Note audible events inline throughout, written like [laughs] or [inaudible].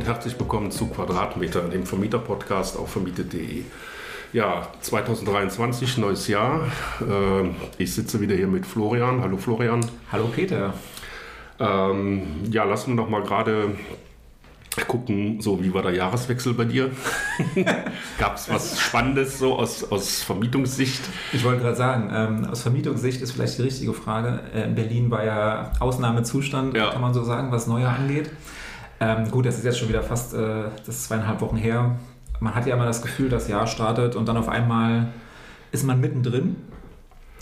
und herzlich willkommen zu Quadratmeter, dem Vermieter-Podcast auf vermietet.de. Ja, 2023, neues Jahr. Äh, ich sitze wieder hier mit Florian. Hallo Florian. Hallo Peter. Ähm, ja, lassen wir doch mal gerade gucken, so wie war der Jahreswechsel bei dir? [laughs] Gab es was Spannendes so aus, aus Vermietungssicht? Ich wollte gerade sagen, ähm, aus Vermietungssicht ist vielleicht die richtige Frage. Äh, in Berlin war ja Ausnahmezustand, ja. kann man so sagen, was Neujahr angeht. Ähm, gut, das ist jetzt schon wieder fast äh, das zweieinhalb Wochen her. Man hat ja immer das Gefühl, das Jahr startet und dann auf einmal ist man mittendrin.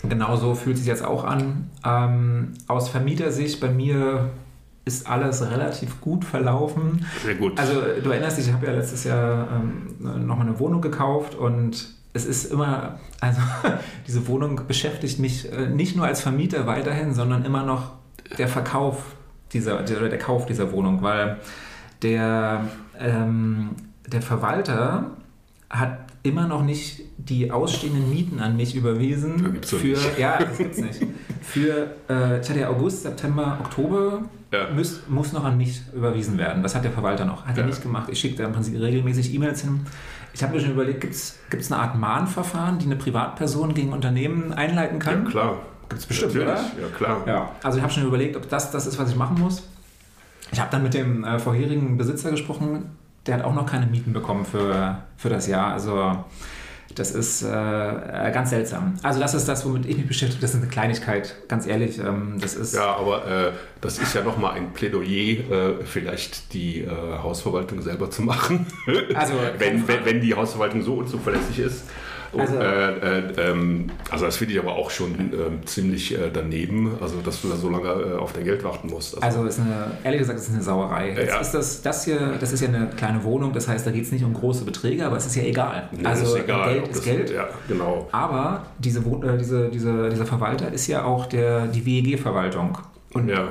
Genauso fühlt es sich jetzt auch an. Ähm, aus Vermietersicht bei mir ist alles relativ gut verlaufen. Sehr gut. Also du erinnerst dich, ich habe ja letztes Jahr ähm, nochmal eine Wohnung gekauft und es ist immer, also [laughs] diese Wohnung beschäftigt mich äh, nicht nur als Vermieter weiterhin, sondern immer noch der Verkauf dieser, oder der Kauf dieser Wohnung, weil der, ähm, der Verwalter hat immer noch nicht die ausstehenden Mieten an mich überwiesen. für, nicht. ja, das gibt's nicht. Für, äh, ich hatte ja August, September, Oktober, ja. muss, muss noch an mich überwiesen werden. Das hat der Verwalter noch. Hat ja. er nicht gemacht. Ich schicke da im Prinzip regelmäßig E-Mails hin. Ich habe mir schon überlegt, gibt es eine Art Mahnverfahren, die eine Privatperson gegen Unternehmen einleiten kann? Ja, klar. Gibt es bestimmt, Natürlich. oder? Ja, klar. Ja. Also ich habe schon überlegt, ob das das ist, was ich machen muss. Ich habe dann mit dem äh, vorherigen Besitzer gesprochen, der hat auch noch keine Mieten bekommen für, für das Jahr. Also das ist äh, ganz seltsam. Also das ist das, womit ich mich beschäftige. Das ist eine Kleinigkeit, ganz ehrlich. Ähm, das ist ja, aber äh, das ist ja nochmal ein Plädoyer, äh, vielleicht die äh, Hausverwaltung selber zu machen. Also [laughs] wenn, wenn, wenn die Hausverwaltung so unzuverlässig ist. Also, äh, äh, ähm, also das finde ich aber auch schon äh, ziemlich daneben, also dass du da so lange äh, auf dein Geld warten musst. Also, also ist eine, ehrlich gesagt, ist eine Sauerei. Jetzt ja. ist das, das hier, das ist ja eine kleine Wohnung, das heißt, da geht es nicht um große Beträge, aber es ist ja egal. Nee, also ist egal, Geld ist Geld. Ja, genau. Aber diese, äh, diese, diese, dieser Verwalter ist ja auch der, die WEG-Verwaltung. Und ja.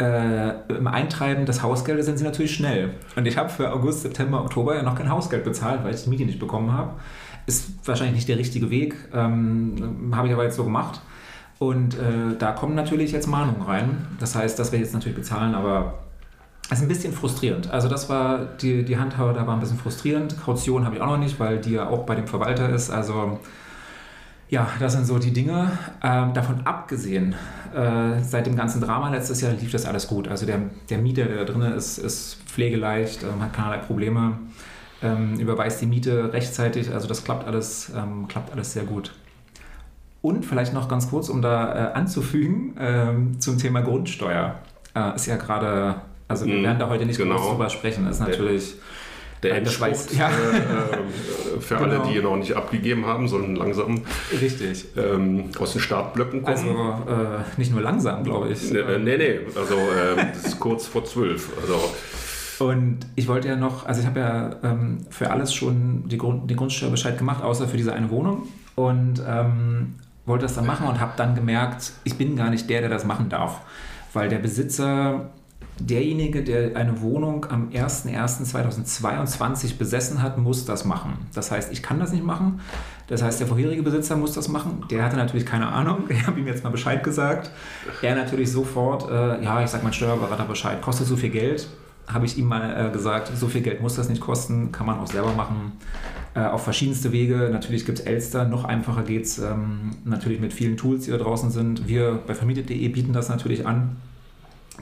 Äh, im Eintreiben des Hausgeldes sind sie natürlich schnell. Und ich habe für August, September, Oktober ja noch kein Hausgeld bezahlt, weil ich die Miete nicht bekommen habe. Ist wahrscheinlich nicht der richtige Weg, ähm, habe ich aber jetzt so gemacht. Und äh, da kommen natürlich jetzt Mahnungen rein. Das heißt, das werde ich jetzt natürlich bezahlen, aber es ist ein bisschen frustrierend. Also das war, die, die Handhabe da war ein bisschen frustrierend. Kaution habe ich auch noch nicht, weil die ja auch bei dem Verwalter ist. Also ja, das sind so die Dinge. Ähm, davon abgesehen, äh, seit dem ganzen Drama letztes Jahr lief das alles gut. Also der, der Mieter, der da drin ist, ist pflegeleicht, ähm, hat keinerlei Probleme ähm, überweist die Miete rechtzeitig. Also das klappt alles, ähm, klappt alles sehr gut. Und vielleicht noch ganz kurz, um da äh, anzufügen, ähm, zum Thema Grundsteuer. Äh, ist ja gerade, also wir mm, werden da heute nicht genau. groß drüber sprechen. Das ist natürlich der Endspurt ja. äh, für genau. alle, die noch nicht abgegeben haben, sollen langsam Richtig. Ähm, aus den Startblöcken kommen. Also äh, nicht nur langsam, glaube ich. Nee, nee, nee. also äh, das ist kurz vor zwölf. Also und ich wollte ja noch, also ich habe ja ähm, für alles schon die, Grund, den Grundsteuerbescheid gemacht, außer für diese eine Wohnung. Und ähm, wollte das dann machen und habe dann gemerkt, ich bin gar nicht der, der das machen darf. Weil der Besitzer, derjenige, der eine Wohnung am 01.01.2022 besessen hat, muss das machen. Das heißt, ich kann das nicht machen. Das heißt, der vorherige Besitzer muss das machen. Der hatte natürlich keine Ahnung. Ich habe ihm jetzt mal Bescheid gesagt. Er natürlich sofort, äh, ja, ich sage mein Steuerberater Bescheid, kostet so viel Geld habe ich ihm mal äh, gesagt, so viel Geld muss das nicht kosten, kann man auch selber machen. Äh, auf verschiedenste Wege. Natürlich gibt es Elster, noch einfacher geht es ähm, natürlich mit vielen Tools, die da draußen sind. Wir bei vermietet.de bieten das natürlich an.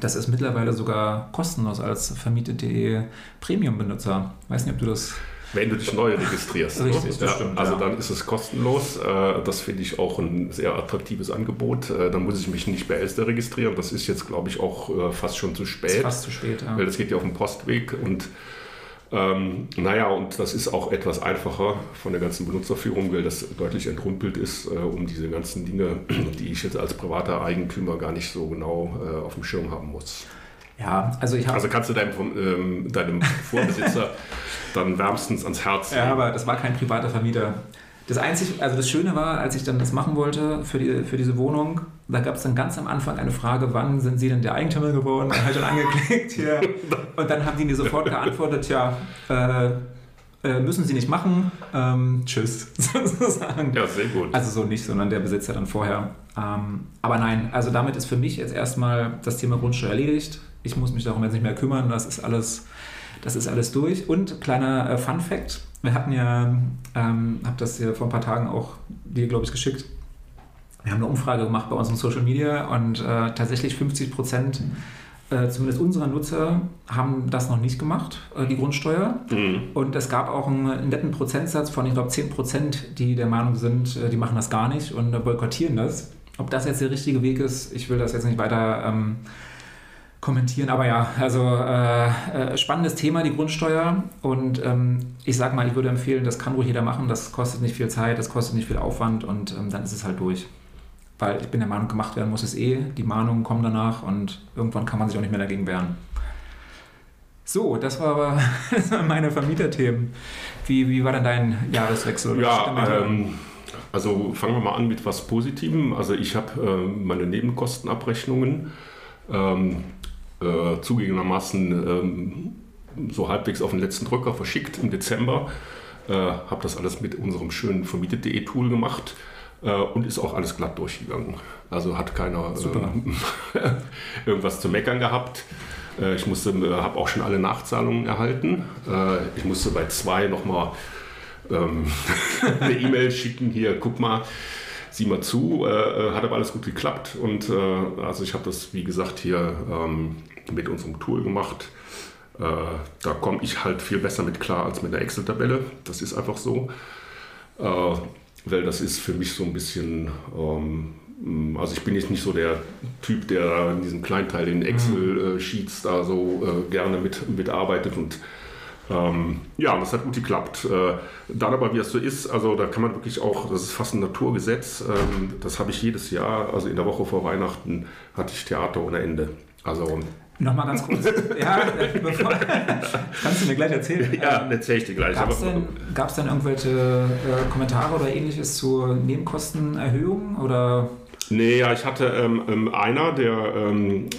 Das ist mittlerweile sogar kostenlos als vermietet.de Premium-Benutzer. Weiß nicht, ob du das wenn du dich neu registrierst. Richtig, ja, stimmt, also ja. dann ist es kostenlos. Äh, das finde ich auch ein sehr attraktives Angebot. Äh, dann muss ich mich nicht bei Elster registrieren. Das ist jetzt, glaube ich, auch äh, fast schon zu spät. Ist fast zu spät, ja. Weil das geht ja auf dem Postweg und ähm, naja, und das ist auch etwas einfacher von der ganzen Benutzerführung, weil das deutlich entrumpelt ist, äh, um diese ganzen Dinge, die ich jetzt als privater Eigentümer gar nicht so genau äh, auf dem Schirm haben muss. Ja, also ich habe. Also kannst du deinem, ähm, deinem Vorbesitzer [laughs] dann wärmstens ans Herz. Ja, aber das war kein privater Vermieter. Das einzige, also das Schöne war, als ich dann das machen wollte für, die, für diese Wohnung, da gab es dann ganz am Anfang eine Frage, wann sind Sie denn der Eigentümer geworden? Dann habe ich dann angeklickt hier. [laughs] Und dann haben die mir sofort geantwortet, ja, äh, äh, müssen Sie nicht machen, ähm, tschüss, [laughs] sozusagen. Ja, sehr gut. Also so nicht, sondern der Besitzer dann vorher. Ähm, aber nein, also damit ist für mich jetzt erstmal das Thema Grundsteuer erledigt. Ich muss mich darum jetzt nicht mehr kümmern, das ist alles Das ist alles durch. Und kleiner äh, Fun Fact: Wir hatten ja, ähm, habe das ja vor ein paar Tagen auch dir, glaube ich, geschickt. Wir haben eine Umfrage gemacht bei uns in Social Media und äh, tatsächlich 50 Prozent äh, zumindest unsere Nutzer haben das noch nicht gemacht, äh, die Grundsteuer. Mhm. Und es gab auch einen, einen, netten Prozentsatz von, ich glaube, 10 Prozent, die der Meinung sind, äh, die machen das gar nicht und boykottieren das. Ob das jetzt der richtige Weg ist, ich will das jetzt nicht weiter ähm, kommentieren. Aber ja, also äh, äh, spannendes Thema, die Grundsteuer. Und ähm, ich sage mal, ich würde empfehlen, das kann ruhig jeder machen. Das kostet nicht viel Zeit, das kostet nicht viel Aufwand und ähm, dann ist es halt durch. Weil ich bin der Meinung, gemacht werden muss es eh. Die Mahnungen kommen danach und irgendwann kann man sich auch nicht mehr dagegen wehren. So, das war aber [laughs] das waren meine Vermieterthemen. Wie, wie war denn dein Jahreswechsel? Ja, ähm, also fangen wir mal an mit was Positivem. Also ich habe äh, meine Nebenkostenabrechnungen ähm, äh, zugegebenermaßen ähm, so halbwegs auf den letzten Drücker verschickt im Dezember. Äh, habe das alles mit unserem schönen vermietet.de Tool gemacht äh, und ist auch alles glatt durchgegangen. Also hat keiner äh, [laughs] irgendwas zu meckern gehabt. Äh, ich musste, äh, habe auch schon alle Nachzahlungen erhalten. Ich musste bei zwei nochmal ähm, [laughs] eine E-Mail schicken, hier, guck mal, sieh mal zu, äh, hat aber alles gut geklappt. Und also ich habe das, wie gesagt, hier ähm, mit unserem Tool gemacht. da komme ich halt viel besser mit klar als mit der Excel-Tabelle. Das ist einfach so weil das ist für mich so ein bisschen, ähm, also ich bin jetzt nicht so der Typ, der in diesem Kleinteil in Excel-Sheets da so äh, gerne mit, mitarbeitet und ähm, ja, das hat gut geklappt. Äh, dann aber, wie es so ist, also da kann man wirklich auch, das ist fast ein Naturgesetz, ähm, das habe ich jedes Jahr, also in der Woche vor Weihnachten hatte ich Theater ohne Ende. Also Nochmal ganz kurz. [laughs] ja, bevor, [laughs] kannst du mir gleich erzählen. [laughs] Ja, erzähle ich dir gleich. Gab es denn, denn, irgendwelche äh, Kommentare oder ähnliches zur Nebenkostenerhöhung? Oder? Nee, ja, ich hatte ähm, ähm, einer, der ähm,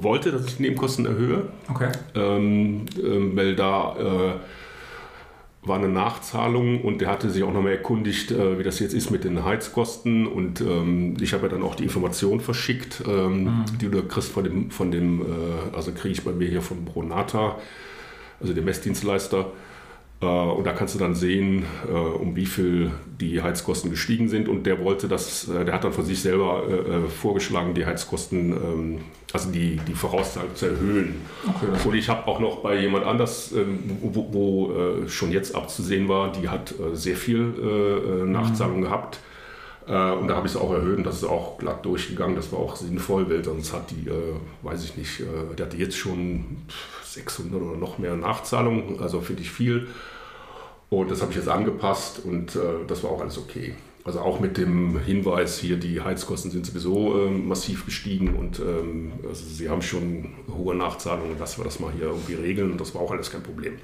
wollte, dass ich die Nebenkosten erhöhe. Okay. Ähm, ähm, weil da äh, war eine Nachzahlung und der hatte sich auch nochmal erkundigt, äh, wie das jetzt ist mit den Heizkosten. Und ähm, ich habe ja dann auch die Information verschickt, ähm, mhm. die du kriegst von dem, von dem äh, also kriege ich bei mir hier von Bronata, also dem Messdienstleister. Äh, und da kannst du dann sehen, äh, um wie viel die Heizkosten gestiegen sind. Und der wollte das, äh, der hat dann von sich selber vorgeschlagen, die Heizkosten, ähm, also die, die Vorauszahlung zu erhöhen. Okay, und ich habe auch noch bei jemand anders, ähm, wo, wo schon jetzt abzusehen war, die hat sehr viel Nachzahlung mhm. gehabt. und da habe ich es auch erhöht und das ist auch glatt durchgegangen. Das war auch sinnvoll, weil sonst hat die, weiß ich nicht, der hatte jetzt schon 600 oder noch mehr Nachzahlungen, also finde ich viel. Und das habe ich jetzt angepasst und äh, das war auch alles okay. Also auch mit dem Hinweis hier, die Heizkosten sind sowieso ähm, massiv gestiegen und ähm, also sie haben schon hohe Nachzahlungen, lassen wir das mal hier irgendwie regeln und das war auch alles kein Problem.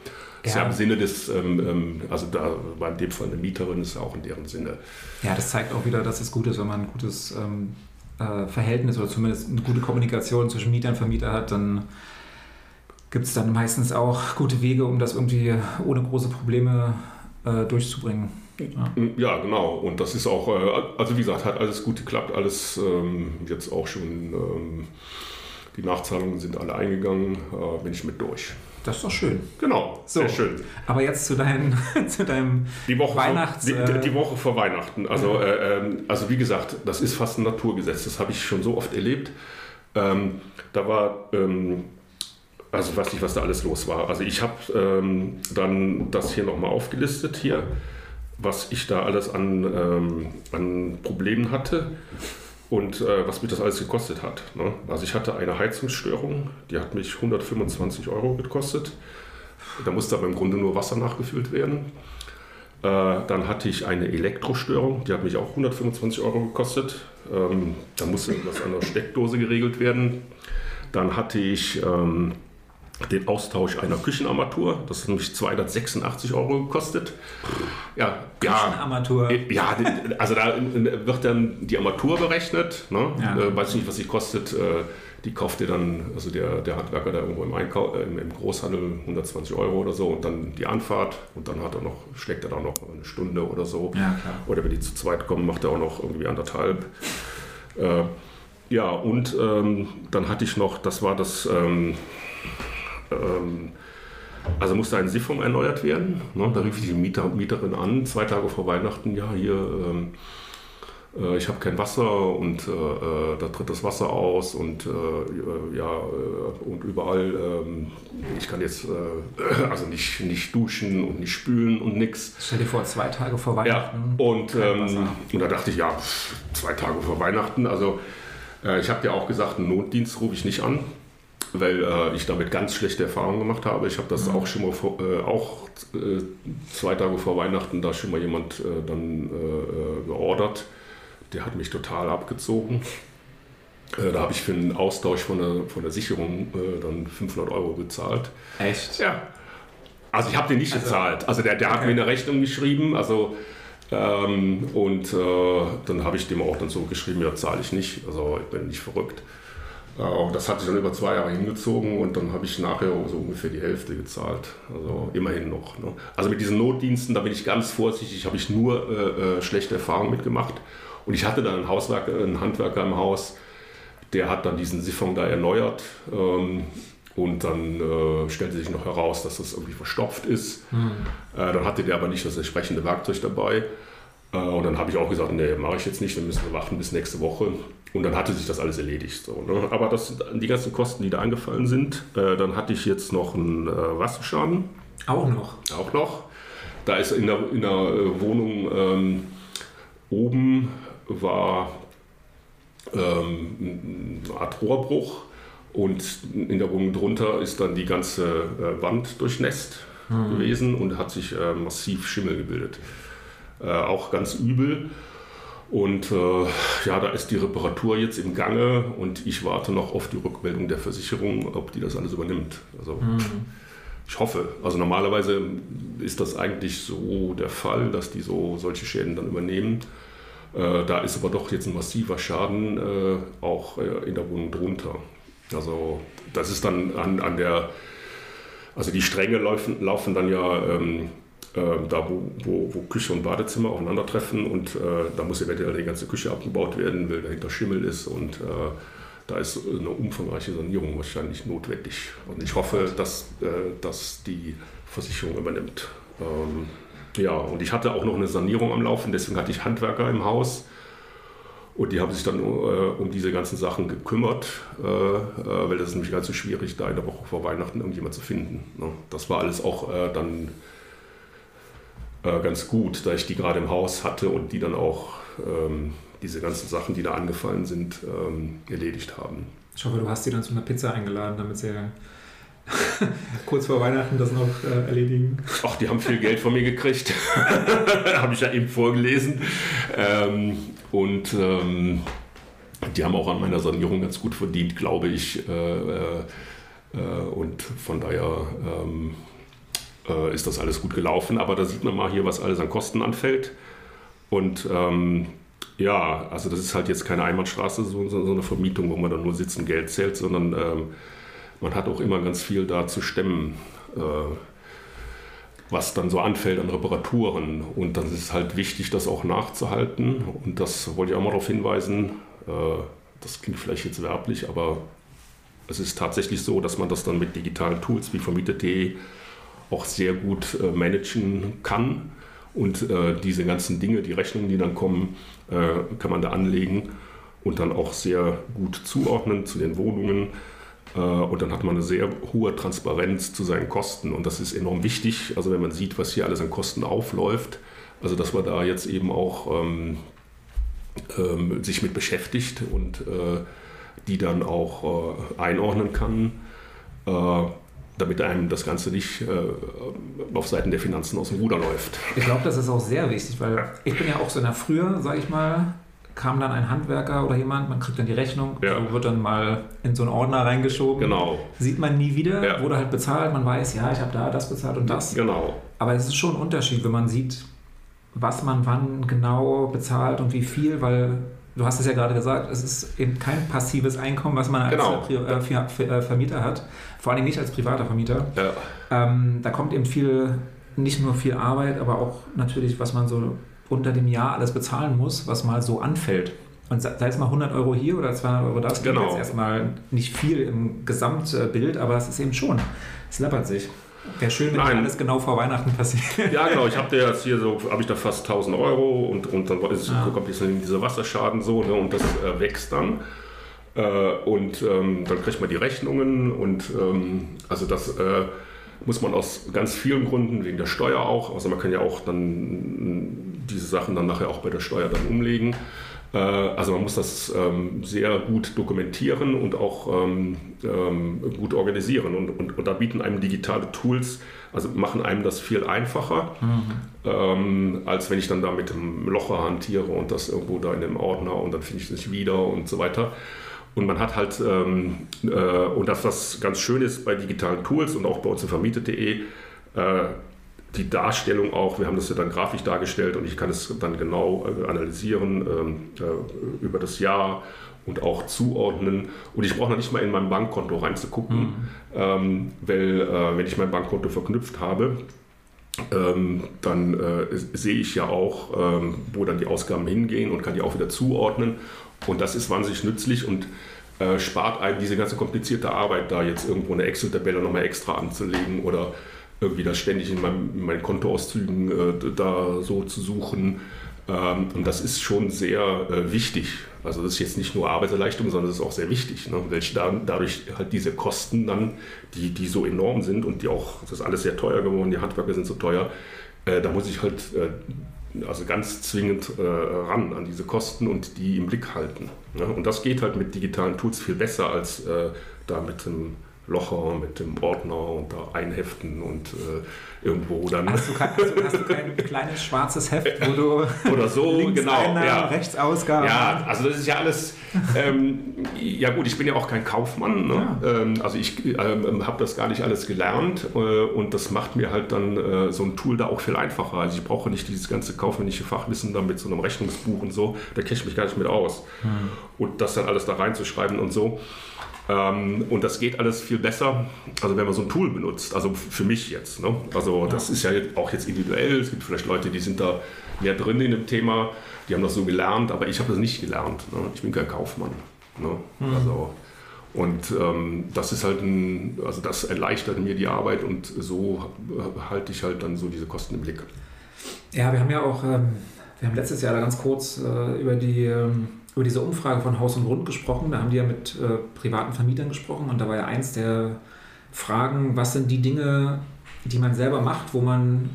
Das ja. ist ja im Sinne des, ähm, ähm, also da war in dem Fall eine Mieterin, ist ja auch in deren Sinne. Ja, das zeigt auch wieder, dass es gut ist, wenn man ein gutes ähm, äh, Verhältnis oder zumindest eine gute Kommunikation zwischen Mieter und Vermieter hat, dann gibt es dann meistens auch gute Wege, um das irgendwie ohne große Probleme äh, durchzubringen. Ja. ja. genau. Und das ist auch, äh, also wie gesagt, hat alles gut geklappt, alles ähm, jetzt auch schon, ähm, die Nachzahlungen sind alle eingegangen, äh, bin ich mit durch. Das ist doch schön. Genau, so, sehr schön. Aber jetzt zu, dein, [laughs] zu deinem die Woche Weihnachts... Vor, die, die, Woche vor Weihnachten. Also, ja. äh, ähm, also wie gesagt, das ist fast ein Naturgesetz. Das habe ich schon so oft erlebt. Ähm, da war ähm, also ich weiß nicht, was da alles los war. Also ich habe ähm, dann das hier nochmal aufgelistet hier, was ich da alles an, ähm, an Problemen hatte und äh, was mich das alles gekostet hat. Ne? Also ich hatte eine Heizungsstörung, die hat mich 125 Euro gekostet. Da musste aber im Grunde nur Wasser nachgefüllt werden. Äh, dann hatte ich eine Elektrostörung, die hat mich auch 125 Euro gekostet. Ähm, da musste irgendwas an der Steckdose geregelt werden. Dann hatte ich ähm, den Austausch einer Küchenarmatur. Das hat nämlich 286 Euro gekostet. Ja, Küchenarmatur? Ja, also da wird dann die Armatur berechnet. Ne? Ja. Äh, weiß nicht, was sie kostet. Äh, die kauft ihr dann, also der, der Handwerker da irgendwo im, Einkau äh, im Großhandel 120 Euro oder so und dann die Anfahrt und dann hat er noch, schlägt er da noch eine Stunde oder so. Ja, oder wenn die zu zweit kommen, macht er auch noch irgendwie anderthalb. Äh, ja, und ähm, dann hatte ich noch, das war das... Ähm, ähm, Also musste ein Siphon erneuert werden. Ne? Da rief ich die Mieter, Mieterin an, zwei Tage vor Weihnachten, ja, hier, ähm, äh, ich habe kein Wasser und äh, äh, da tritt das Wasser aus und äh, äh ja, äh, und überall, ähm, ich kann jetzt [clears throat] also nicht, nicht duschen und nicht spülen und nichts. Stell dir vor, zwei Tage vor Weihnachten. Ja, und, ähm, und da dachte ich, ja, zwei Tage vor Weihnachten, also ich habe dir auch gesagt, einen Notdienst rufe ich nicht an weil äh, ich damit ganz schlechte Erfahrungen gemacht habe. Ich habe das mhm. auch schon mal vor, äh, auch äh, zwei Tage vor Weihnachten da schon mal jemand äh, dann äh, äh, geordert. Der hat mich total abgezogen. da habe ich für einen Austausch von der, von der Sicherung dann 500 Euro bezahlt. Echt? Ja. Also ich habe den nicht also, bezahlt. Also der, der okay. hat mir eine Rechnung geschrieben. Also ähm, und dann habe ich dem auch dann so geschrieben, ja zahle ich nicht. Also ich bin nicht verrückt. Auch das hat sich dann über zwei Jahre hingezogen und dann habe ich nachher so ungefähr die Hälfte gezahlt. Also immerhin noch. Ne? Also mit diesen Notdiensten, da bin ich ganz vorsichtig, habe ich nur äh, äh, schlechte Erfahrungen mitgemacht. Und ich hatte dann einen, Hauswerk, einen Handwerker im Haus, der hat dann diesen Siphon da erneuert. Ähm, und dann äh, stellte sich noch heraus, dass das irgendwie verstopft ist. Mhm. Äh, dann hatte der aber nicht das entsprechende Werkzeug dabei. Äh, und dann habe ich auch gesagt, nee, mache ich jetzt nicht, dann müssen wir warten bis nächste Woche. Und dann hatte sich das alles erledigt. So, ne? Aber das die ganzen Kosten, die da angefallen sind. Äh, dann hatte ich jetzt noch einen äh, Wasserschaden. Auch noch? Auch noch. Da ist in der, in der äh, Wohnung ähm, oben war ähm, eine Art Rohrbruch und in der Wohnung drunter ist dann die ganze äh, Wand durchnässt mhm. gewesen und hat sich massiv Schimmel gebildet. Äh, auch ganz übel. Und äh, ja, da ist die Reparatur jetzt im Gange und ich warte noch auf die Rückmeldung der Versicherung, ob die das alles übernimmt. Also mhm. ich hoffe. Also normalerweise ist das eigentlich so der Fall, dass die so solche Schäden dann übernehmen. Äh, da ist aber doch jetzt ein massiver Schaden äh, auch äh, in der Wohnung drunter. Also das ist dann an, an der, also die Stränge laufen, laufen dann ja ähm, äh, da wo, wo, wo, Küche und Badezimmer aufeinandertreffen und äh, da muss eventuell die ganze Küche abgebaut werden, weil dahinter Schimmel ist und äh, da ist eine umfangreiche Sanierung wahrscheinlich notwendig. Und ich hoffe, dass, äh, dass die Versicherung übernimmt. Ähm, ja, und ich hatte auch noch eine Sanierung am Laufen, deswegen hatte ich Handwerker im Haus. Und die haben sich dann äh, um diese ganzen Sachen gekümmert, äh, äh, weil das ist nämlich ganz so schwierig, da in der Woche vor Weihnachten irgendjemand zu finden. Ne? Das war alles auch äh, dann äh, ganz gut, da ich die gerade im Haus hatte und die dann auch ähm, diese ganzen Sachen, die da angefallen sind, ähm, erledigt haben. Ich hoffe, du hast sie dann zu einer Pizza eingeladen, damit sie [laughs] kurz vor Weihnachten das noch äh, erledigen. Ach, die haben viel Geld von mir gekriegt. [laughs] Habe ich ja eben vorgelesen. Ähm, und ähm, die haben auch an meiner Sanierung ganz gut verdient, glaube ich. Äh, äh, äh und von daher ähm, äh, ist das alles gut gelaufen. Aber da sieht man mal hier, was alles an Kosten anfällt. Und ähm, ja, also das ist halt jetzt keine Einbahnstraße, so, so, eine Vermietung, wo man dann nur sitzen Geld zählt, sondern ähm, man hat auch immer ganz viel da zu stemmen, äh, was dann so anfällt an Reparaturen. Und dann ist es halt wichtig, das auch nachzuhalten. Und das wollte ich auch mal darauf hinweisen. Äh, das klingt vielleicht jetzt werblich, aber es ist tatsächlich so, dass man das dann mit digitalen Tools wie vermietet.de auch sehr gut äh, managen kann. Und äh, diese ganzen Dinge, die Rechnungen, die dann kommen, äh, kann man da anlegen und dann auch sehr gut zuordnen zu den Wohnungen. Äh, und dann hat man eine sehr hohe Transparenz zu seinen Kosten. Und das ist enorm wichtig. Also wenn man sieht, was hier alles an Kosten aufläuft, also dass man da jetzt eben auch ähm, ähm, sich mit beschäftigt und äh, die dann auch äh, einordnen kann damit einem das Ganze nicht äh, auf Seiten der Finanzen aus dem Ruder läuft. Ich glaube, das ist auch sehr wichtig, weil ich bin ja auch so in der Früher, sage ich mal, kam dann ein Handwerker oder jemand, man kriegt dann die Rechnung, ja. so wird dann mal in so einen Ordner reingeschoben. Genau. Sieht man nie wieder, ja. wurde halt bezahlt, man weiß, ja, ich habe da das bezahlt und das. Genau. Aber es ist schon ein Unterschied, wenn man sieht, was man wann genau bezahlt und wie viel, weil du hast es ja gerade gesagt, es ist eben kein passives Einkommen, was man als genau. Äh, äh, Vermieter hat, vor allem nicht als privater Vermieter. Ja. Ähm, da kommt eben viel, nicht nur viel Arbeit, aber auch natürlich, was man so unter dem Jahr alles bezahlen muss, was mal so anfällt. Und sei es mal 100 Euro hier oder 200 Euro das, genau. jetzt erstmal nicht viel im Gesamtbild, aber es ist eben schon, es läppert sich. Wäre schön, wenn alles genau vor Weihnachten passiert. Ja, genau. Ich habe jetzt hier so, habe ich da fast 1000 Euro und, und dann ist, ja. kommt dieser Wasserschaden so ne, und das äh, wächst dann. Äh, und ähm, dann kriegt man die Rechnungen und ähm, also das äh, muss man aus ganz vielen Gründen, wegen der Steuer auch, also man kann ja auch dann diese Sachen dann nachher auch bei der Steuer dann umlegen. Äh, also man muss das ähm, sehr gut dokumentieren und auch ähm, ähm, gut organisieren. Und, und, und, da bieten einem digitale Tools, also machen einem das viel einfacher, mhm. als wenn ich dann da mit dem Locher hantiere und das irgendwo da in dem Ordner und dann finde ich es nicht wieder und so weiter. Und man hat halt, äh, und das, was ganz schön ist bei digitalen Tools und auch bei uns in vermietet.de, äh, die Darstellung auch, wir haben das ja dann grafisch dargestellt und ich kann es dann genau äh, analysieren ähm, äh, über das Jahr und auch zuordnen. Und ich brauche noch nicht mal in mein Bankkonto reinzugucken, mhm. ähm, weil äh, wenn ich mein Bankkonto verknüpft habe, ähm, dann äh, sehe ich ja auch, ähm, wo dann die Ausgaben hingehen und kann die auch wieder zuordnen. Und das ist wahnsinnig nützlich und äh, spart einem diese ganze komplizierte Arbeit, da jetzt irgendwo eine Excel-Tabelle nochmal extra anzulegen oder irgendwie das ständig in, meinem, in meinen Kontoauszügen äh, da so zu suchen. Ähm, und das ist schon sehr äh, wichtig. Also das ist jetzt nicht nur Arbeitserleichterung, sondern das ist auch sehr wichtig, ne? welche da, dadurch halt diese Kosten dann, die, die so enorm sind und die auch, das ist alles sehr teuer geworden, die Handwerker sind so teuer, äh, da muss ich halt äh, also ganz zwingend äh, ran an diese Kosten und die im Blick halten. Ne? Und das geht halt mit digitalen Tools viel besser als äh, da mit einem Locher mit dem Ordner und da einheften und äh, irgendwo dann. Hast du, kein, hast, du, hast du, kein [laughs] kleines schwarzes Heft, wo du oder so [laughs] links genau Einnahmen, ja. rechts Ausgaben. Ja, also das ist ja alles. Ähm, ja gut, ich bin ja auch kein Kaufmann. Ne? Ja. Ähm, also ich ähm, habe das gar nicht alles gelernt äh, und das macht mir halt dann äh, so ein Tool da auch viel einfacher. Also ich brauche nicht dieses ganze kaufmännische Fachwissen da mit so einem Rechnungsbuch und so. Da kenne ich mich gar nicht mit aus. Hm. Und das dann alles da reinzuschreiben und so. Ähm, und das geht alles viel besser, also wenn man so ein Tool benutzt. Also für mich jetzt. Ne? Also das ist ja auch jetzt individuell. Es gibt vielleicht Leute, die sind da mehr drin in dem Thema, die haben das so gelernt, aber ich habe das nicht gelernt. Ne? Ich bin kein Kaufmann. Ne? Mhm. Also, und ähm, das ist halt ein, also das erleichtert mir die Arbeit und so halte ich halt dann so diese Kosten im Blick. Ja, wir haben ja auch, ähm, wir haben letztes Jahr da ganz kurz äh, über die ähm, über diese Umfrage von Haus und Grund gesprochen. Da haben die ja mit äh, privaten Vermietern gesprochen und da war ja eins der Fragen, was sind die Dinge, die man selber macht, wo man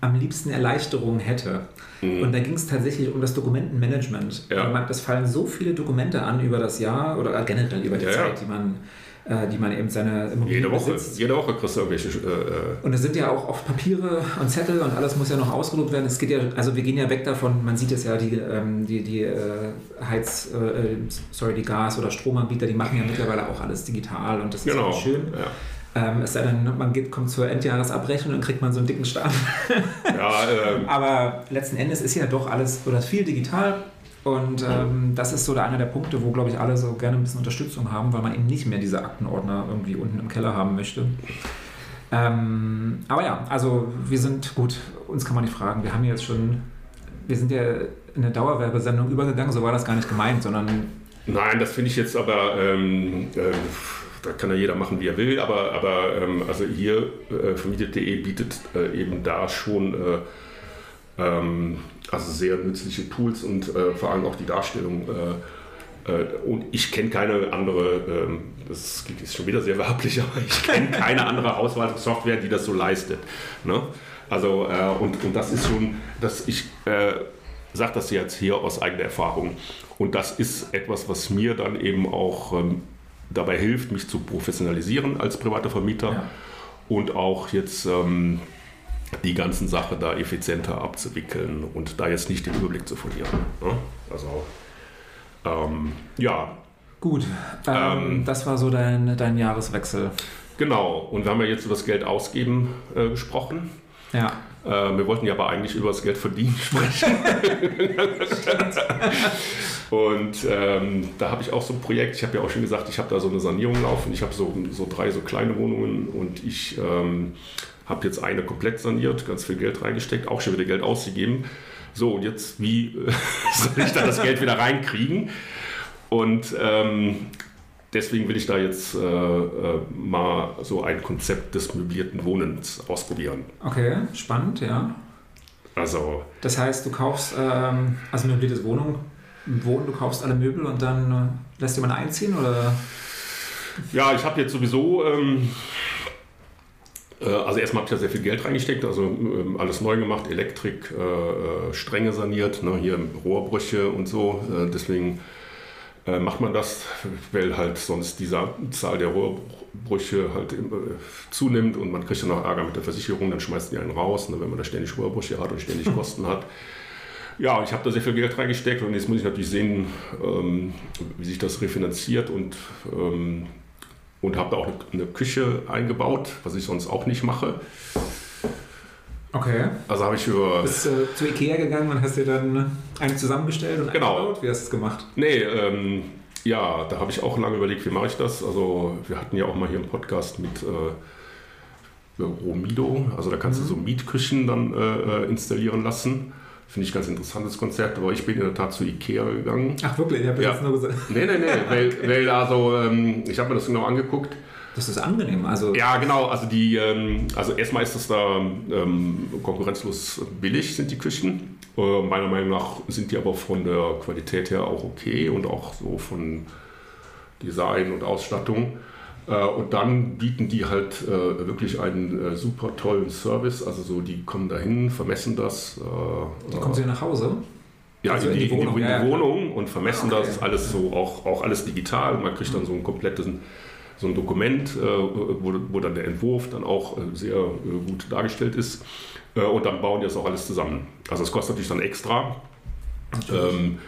am liebsten Erleichterungen hätte. Mhm. Und da ging es tatsächlich um das Dokumentenmanagement. Ja. Es fallen so viele Dokumente an über das Jahr oder generell über die ja, Zeit, ja. die man äh, die man eben seine Immobilien jede Woche, besitzt. Jede Woche kriegst du irgendwelche. Äh, äh, und es sind ja auch oft Papiere und Zettel und alles muss ja noch ausgedruckt werden. Es geht ja, also wir gehen ja weg davon, man sieht es ja, die, ähm, die, die äh, Heiz, äh, sorry, die Gas- oder Stromanbieter, die machen ja mittlerweile auch alles digital und das ist genau. schön. Ja. Ähm, es sei denn, man geht, kommt zur Endjahresabrechnung und kriegt man so einen dicken Stab. ja, [laughs] ähm. Aber letzten Endes ist ja doch alles oder viel digital. Und ähm, das ist so einer der Punkte, wo, glaube ich, alle so gerne ein bisschen Unterstützung haben, weil man eben nicht mehr diese Aktenordner irgendwie unten im Keller haben möchte. Ähm, aber ja, also wir sind gut, uns kann man nicht fragen. Wir haben jetzt schon, wir sind ja in eine Dauerwerbesendung übergegangen, so war das gar nicht gemeint, sondern. Nein, das finde ich jetzt aber. Ähm, äh, da kann ja jeder machen, wie er will, aber, aber ähm, also hier äh, vermietet.de bietet äh, eben da schon äh, ähm, also sehr nützliche Tools und äh, vor allem auch die Darstellung. Äh, äh, und ich kenne keine andere, ähm, das ist schon wieder sehr werblich, [laughs] aber ich kenne keine andere Hausverwaltungssoftware, die das so leistet. Ne? Also, äh, und, und das ist schon, dass ich sage das jetzt hier aus eigener Erfahrung. Und das ist etwas, was mir dann eben auch ähm, dabei hilft, mich zu professionalisieren als privater Vermieter ja. und auch jetzt ähm, die ganzen Sachen da effizienter abzuwickeln und da jetzt nicht den Überblick zu verlieren. Ne? Also, ähm, ja. Gut, ähm, ähm, das war so dein, dein Jahreswechsel. Genau, und wir haben ja jetzt über das Geld ausgeben äh, gesprochen. Ja. Äh, wir wollten ja aber eigentlich über das Geld verdienen [laughs] sprechen. und ähm, da habe ich auch so ein Projekt, ich habe ja auch schon gesagt, ich habe da so eine Sanierung laufen. Ich habe so, so drei so kleine Wohnungen und ich ähm, habe jetzt eine komplett saniert, ganz viel Geld reingesteckt, auch schon wieder Geld ausgegeben. So, und jetzt, wie [laughs] soll ich da das Geld wieder reinkriegen? Und ähm, deswegen will ich da jetzt äh, äh, mal so ein Konzept des möblierten Wohnens ausprobieren. Okay, spannend, ja. Also. Das heißt, du kaufst ähm, also möbliertes Wohnung, Wohnen, du kaufst alle Möbel und dann äh, lässt jemand einziehen oder? Ja, ich habe jetzt sowieso. Ähm, äh, also erstmal habe ich da sehr viel Geld reingesteckt, also ähm, alles neu gemacht, Elektrik, äh, äh, Stränge saniert, ne, hier Rohrbrüche und so. Äh, deswegen äh, macht man das, weil halt sonst die Zahl der Rohrbrüche halt zunimmt und man kriegt dann noch Ärger mit der Versicherung, dann schmeißt die einen raus, ne, wenn man da ständig Rohrbrüche hat und ständig [laughs] Kosten hat. Ja, ich habe da sehr viel Geld reingesteckt und jetzt muss ich natürlich sehen, ähm, wie sich das refinanziert und, ähm, und habe da auch eine, Küche eingebaut, was ich sonst auch nicht mache. Okay. Also habe ich über. Bist du zu Ikea gegangen und hast dir dann eine zusammengestellt und genau. eingebaut? Wie hast du es gemacht? Nee, ähm, ja, da habe ich auch lange überlegt, wie mache ich das. Also wir hatten ja auch mal hier einen Podcast mit äh, Romido. Also da kannst mhm. du so Mietküchen dann äh, installieren lassen. Finde ich ganz interessantes Konzept, aber ich bin in der Tat zu Ikea gegangen. Ach wirklich? Ich habe ja. jetzt nur gesagt. Nee, nee, nee, weil, [laughs] weil also ähm, ich habe mir das genau angeguckt das ist angenehm. Also ja, genau. Also die, ähm, also erstmal ist das da ähm, konkurrenzlos billig, sind die Küchen. Äh, meiner Meinung nach sind die aber von der Qualität her auch okay und auch so von Design und Ausstattung. Äh, und dann bieten die halt äh, wirklich einen äh, super tollen Service. Also so, die kommen dahin, vermessen das. Äh, die kommen sie nach Hause? Ja, also in, die, in die Wohnung, in die, in die Wohnung und vermessen okay. das. Alles so, auch, auch alles digital. Man kriegt dann so ein komplettes so ein Dokument, wo, wo, dann der Entwurf dann auch sehr gut dargestellt ist. und dann bauen die das auch alles zusammen. Also es kostet natürlich dann extra. Ähm,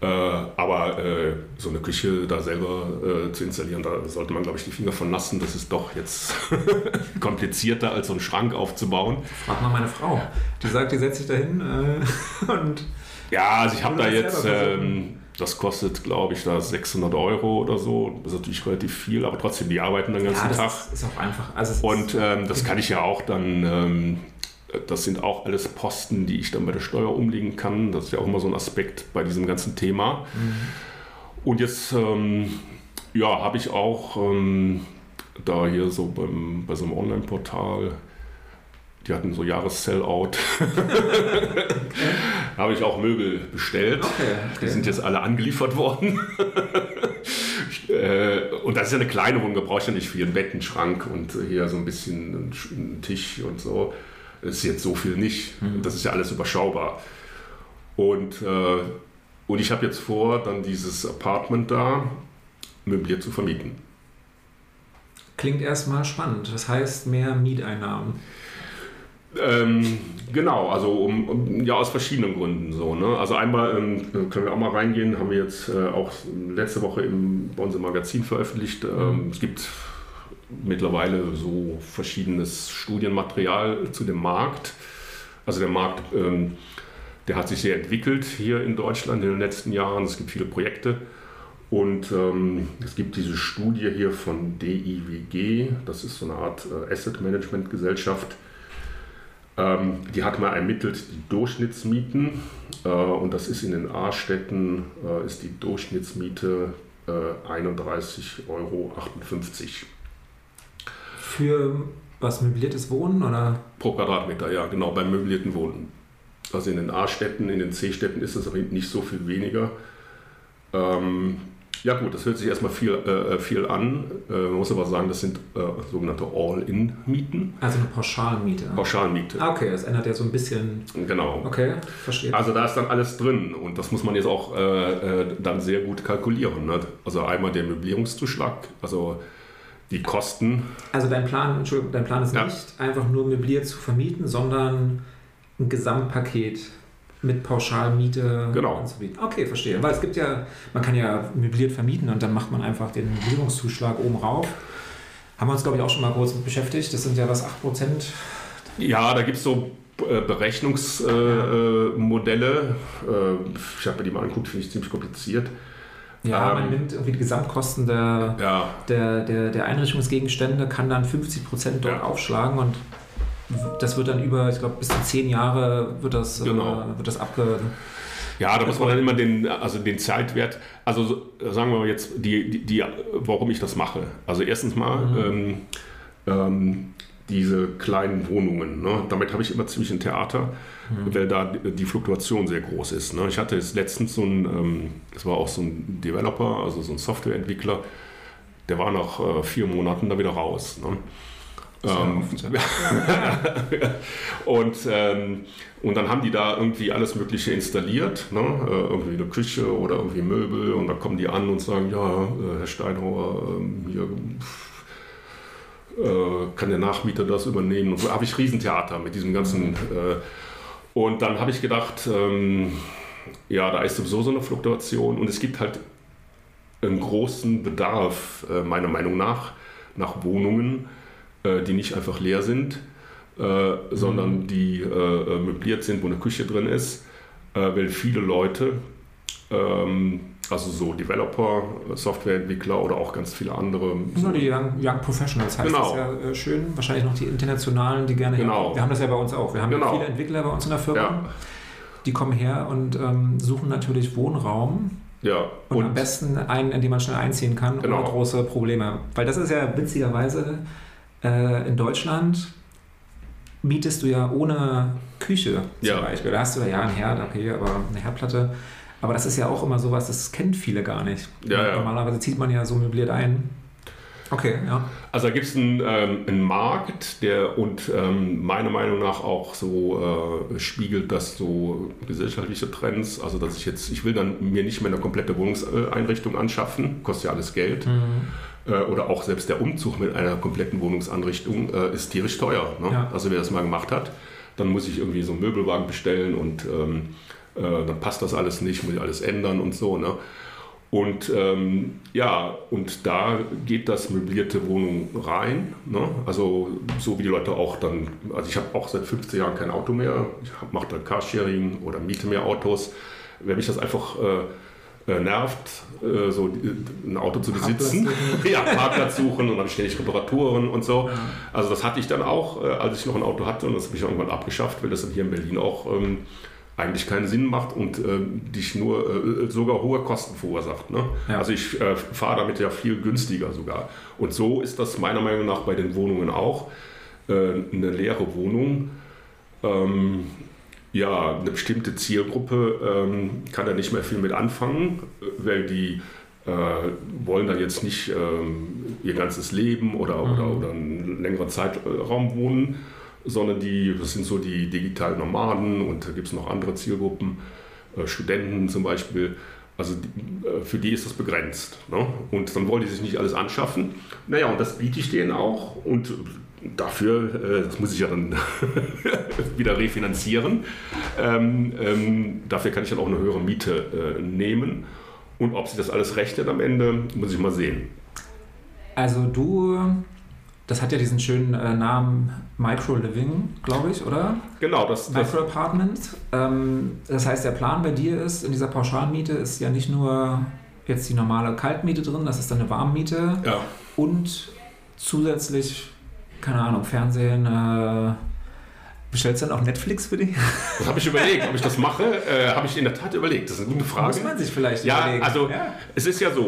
äh, aber äh, so eine Küche da selber äh, zu installieren, da sollte man, glaube ich, die Finger von lassen. Das ist doch jetzt [laughs] komplizierter, als so einen Schrank aufzubauen. Frag mal meine Frau. Die sagt, die setzt sich da hin [laughs] und. Ja, also ich habe da jetzt. Ähm, das kostet, glaube ich, da 600 Euro oder so. Das ist natürlich relativ viel, aber trotzdem, die arbeiten den ganzen ja, das Tag. Ist, ist auch einfach. Also und ähm, das kann ich ja auch dann, ähm, das sind auch alles Posten, die ich dann bei der Steuer umlegen kann. Das ist ja auch immer so ein Aspekt bei diesem ganzen Thema. Mhm. Und jetzt, ähm, ja, habe ich auch ähm, da hier so beim, bei so einem Online-Portal die hatten so Jahres-Sellout. [laughs] habe ich auch Möbel bestellt. Okay, okay. Die sind jetzt alle angeliefert worden. Äh, und das ist ja eine kleine Wohnung, da brauche ich ja nicht viel. Ein Bett, einen Schrank und hier so ein bisschen einen Tisch und so. Ist jetzt so viel nicht. Mhm. Das ist ja alles überschaubar. Und, äh, und ich habe jetzt vor, dann dieses Apartment da möbliert zu vermieten. Klingt erstmal spannend. Das heißt mehr Mieteinnahmen. Ähm, genau, also um, um, ja aus verschiedenen Gründen so. Ne? Also einmal ähm, können wir auch mal reingehen, haben wir jetzt äh, auch letzte Woche im, bei unserem Magazin veröffentlicht. Ähm, mhm. Es gibt mittlerweile so verschiedenes Studienmaterial zu dem Markt. Also der Markt, ähm, der hat sich sehr entwickelt hier in Deutschland in den letzten Jahren. Es gibt viele Projekte. Und ähm, es gibt diese Studie hier von DIWG, das ist so eine Art äh, Asset Management Gesellschaft, ähm, die hat mal ermittelt die Durchschnittsmieten äh, und das ist in den A-Städten äh, ist die Durchschnittsmiete äh, 31,58 Euro. Für was möbliertes Wohnen oder? Pro Quadratmeter, ja, genau, beim möblierten Wohnen. Also in den A-Städten, in den C-Städten ist es aber nicht so viel weniger. Ähm, ja gut, das hört sich erstmal viel, äh, äh, viel an. Äh, man muss aber sagen, das sind äh, sogenannte All-In-Mieten. Also eine Pauschalmiete. Pauschalmiete. Ah, okay, das ändert ja so ein bisschen. Genau. Okay, verstehe. Also da ist dann alles drin und das muss man jetzt auch äh, äh, dann sehr gut kalkulieren. Ne? Also einmal der Möblierungszuschlag, also die Kosten. Also dein Plan, Entschuldigung, dein Plan ist ja. nicht einfach nur möbliert zu vermieten, sondern ein Gesamtpaket mit Pauschalmiete genau. anzubieten. Okay, verstehe. Weil es gibt ja, man kann ja möbliert vermieten und dann macht man einfach den Möblierungszuschlag oben rauf. Haben wir uns, glaube ich, auch schon mal kurz mit beschäftigt. Das sind ja was, 8%? Ja, da gibt es so äh, Berechnungsmodelle. Äh, äh, ich habe mir die mal angeguckt, finde ich ziemlich kompliziert. Ja, ähm, man nimmt irgendwie die Gesamtkosten der, ja. der, der, der Einrichtungsgegenstände, kann dann 50% dort ja. aufschlagen und das wird dann über, ich glaube, bis zu zehn Jahre wird das, genau. äh, wird das abge, Ja, da muss man dann immer den, also den Zeitwert, also sagen wir mal jetzt, die, die, die warum ich das mache. Also erstens mal, mhm. ähm, ähm, diese kleinen Wohnungen. Ne? Damit habe ich immer ziemlich ein Theater, mhm. weil da die Fluktuation sehr groß ist. Ne? Ich hatte jetzt letztens so ein, ähm, das war auch so ein Developer, also so ein Softwareentwickler, der war nach äh, vier Monaten da wieder raus. Ne? Ähm, [laughs] und, ähm, und dann haben die da irgendwie alles Mögliche installiert, ne? äh, irgendwie eine Küche oder irgendwie Möbel und dann kommen die an und sagen, ja, äh, Herr Steinhauer, äh, hier kann der Nachmieter das übernehmen. Und so habe ich Riesentheater mit diesem ganzen. Äh, und dann habe ich gedacht, ähm, ja, da ist sowieso so eine Fluktuation und es gibt halt einen großen Bedarf, äh, meiner Meinung nach, nach Wohnungen, äh, die nicht einfach leer sind, äh, sondern mhm. die äh, möbliert sind, wo eine Küche drin ist, weil viele Leute ähm, also so Developer, Softwareentwickler oder auch ganz viele andere. Nur die Young, Young Professionals heißt genau. das ja äh, schön. Wahrscheinlich noch die internationalen, die gerne genau. Her Wir haben das ja bei uns auch. Wir haben genau. viele Entwickler bei uns in der Firma. Ja. Die kommen her und ähm, suchen natürlich Wohnraum. Ja. Und, und, am besten einen, in den man schnell einziehen kann, genau. ohne große Probleme. Weil das ist ja witzigerweise äh, in Deutschland mietest du ja ohne Küche zum ja. Beispiel. Da hast du ja einen Herd, okay, aber eine Herdplatte aber das ist ja auch immer sowas, das kennt viele gar nicht. Ja, ja. Normalerweise zieht man ja so möbliert ein. Okay, ja. Also da gibt es einen, ähm, einen, Markt, der und ähm, meiner Meinung nach auch so äh, spiegelt das so gesellschaftliche Trends. Also dass ich jetzt, ich will dann mir nicht mehr eine komplette Wohnungseinrichtung anschaffen, kostet ja alles Geld. Mhm. Äh, oder auch selbst der Umzug mit einer kompletten Wohnungsanrichtung äh, ist tierisch teuer. Ne? Ja. Also wer das mal gemacht hat, dann muss ich irgendwie so einen Möbelwagen bestellen und ähm, äh, dann passt das alles nicht, muss ich alles ändern und so. Ne? Und ähm, ja, und da geht das möblierte Wohnung rein. Ne? Also so wie die Leute auch dann, also ich habe auch seit 15 Jahren kein Auto mehr, ich mache dann Carsharing oder miete mehr Autos. Wenn mich das einfach äh, äh, nervt, äh, so ein Auto zu besitzen, [laughs] ja, Parkplatz suchen und dann ständig Reparaturen und so. Also das hatte ich dann auch, äh, als ich noch ein Auto hatte und das habe ich irgendwann abgeschafft, weil das dann hier in Berlin auch ähm, eigentlich keinen Sinn macht und äh, dich nur äh, sogar hohe Kosten verursacht. Ne? Ja. Also ich äh, fahre damit ja viel günstiger sogar. Und so ist das meiner Meinung nach bei den Wohnungen auch. Äh, eine leere Wohnung, ähm, ja, eine bestimmte Zielgruppe ähm, kann da nicht mehr viel mit anfangen, weil die äh, wollen dann jetzt nicht ähm, ihr ganzes Leben oder, mhm. oder, oder einen längeren Zeitraum wohnen sondern die, das sind so die digitalen Nomaden und da gibt es noch andere Zielgruppen, äh, Studenten zum Beispiel. Also die, äh, für die ist das begrenzt. Ne? Und dann wollen die sich nicht alles anschaffen. Naja, und das biete ich denen auch. Und dafür, äh, das muss ich ja dann [laughs] wieder refinanzieren, ähm, ähm, dafür kann ich dann auch eine höhere Miete äh, nehmen. Und ob sich das alles rechnet am Ende, muss ich mal sehen. Also du das hat ja diesen schönen äh, Namen Micro Living, glaube ich, oder? Genau, das Micro Apartment. Ähm, das heißt, der Plan bei dir ist, in dieser Pauschalmiete ist ja nicht nur jetzt die normale Kaltmiete drin, das ist dann eine Warmmiete. Ja. Und zusätzlich, keine Ahnung, Fernsehen. Äh, Bestellst du dann auch Netflix für dich? Das habe ich überlegt, ob ich das mache. Äh, habe ich in der Tat überlegt. Das ist eine gute Frage. Muss man sich vielleicht ja, überlegen. Also, ja, also es ist ja so,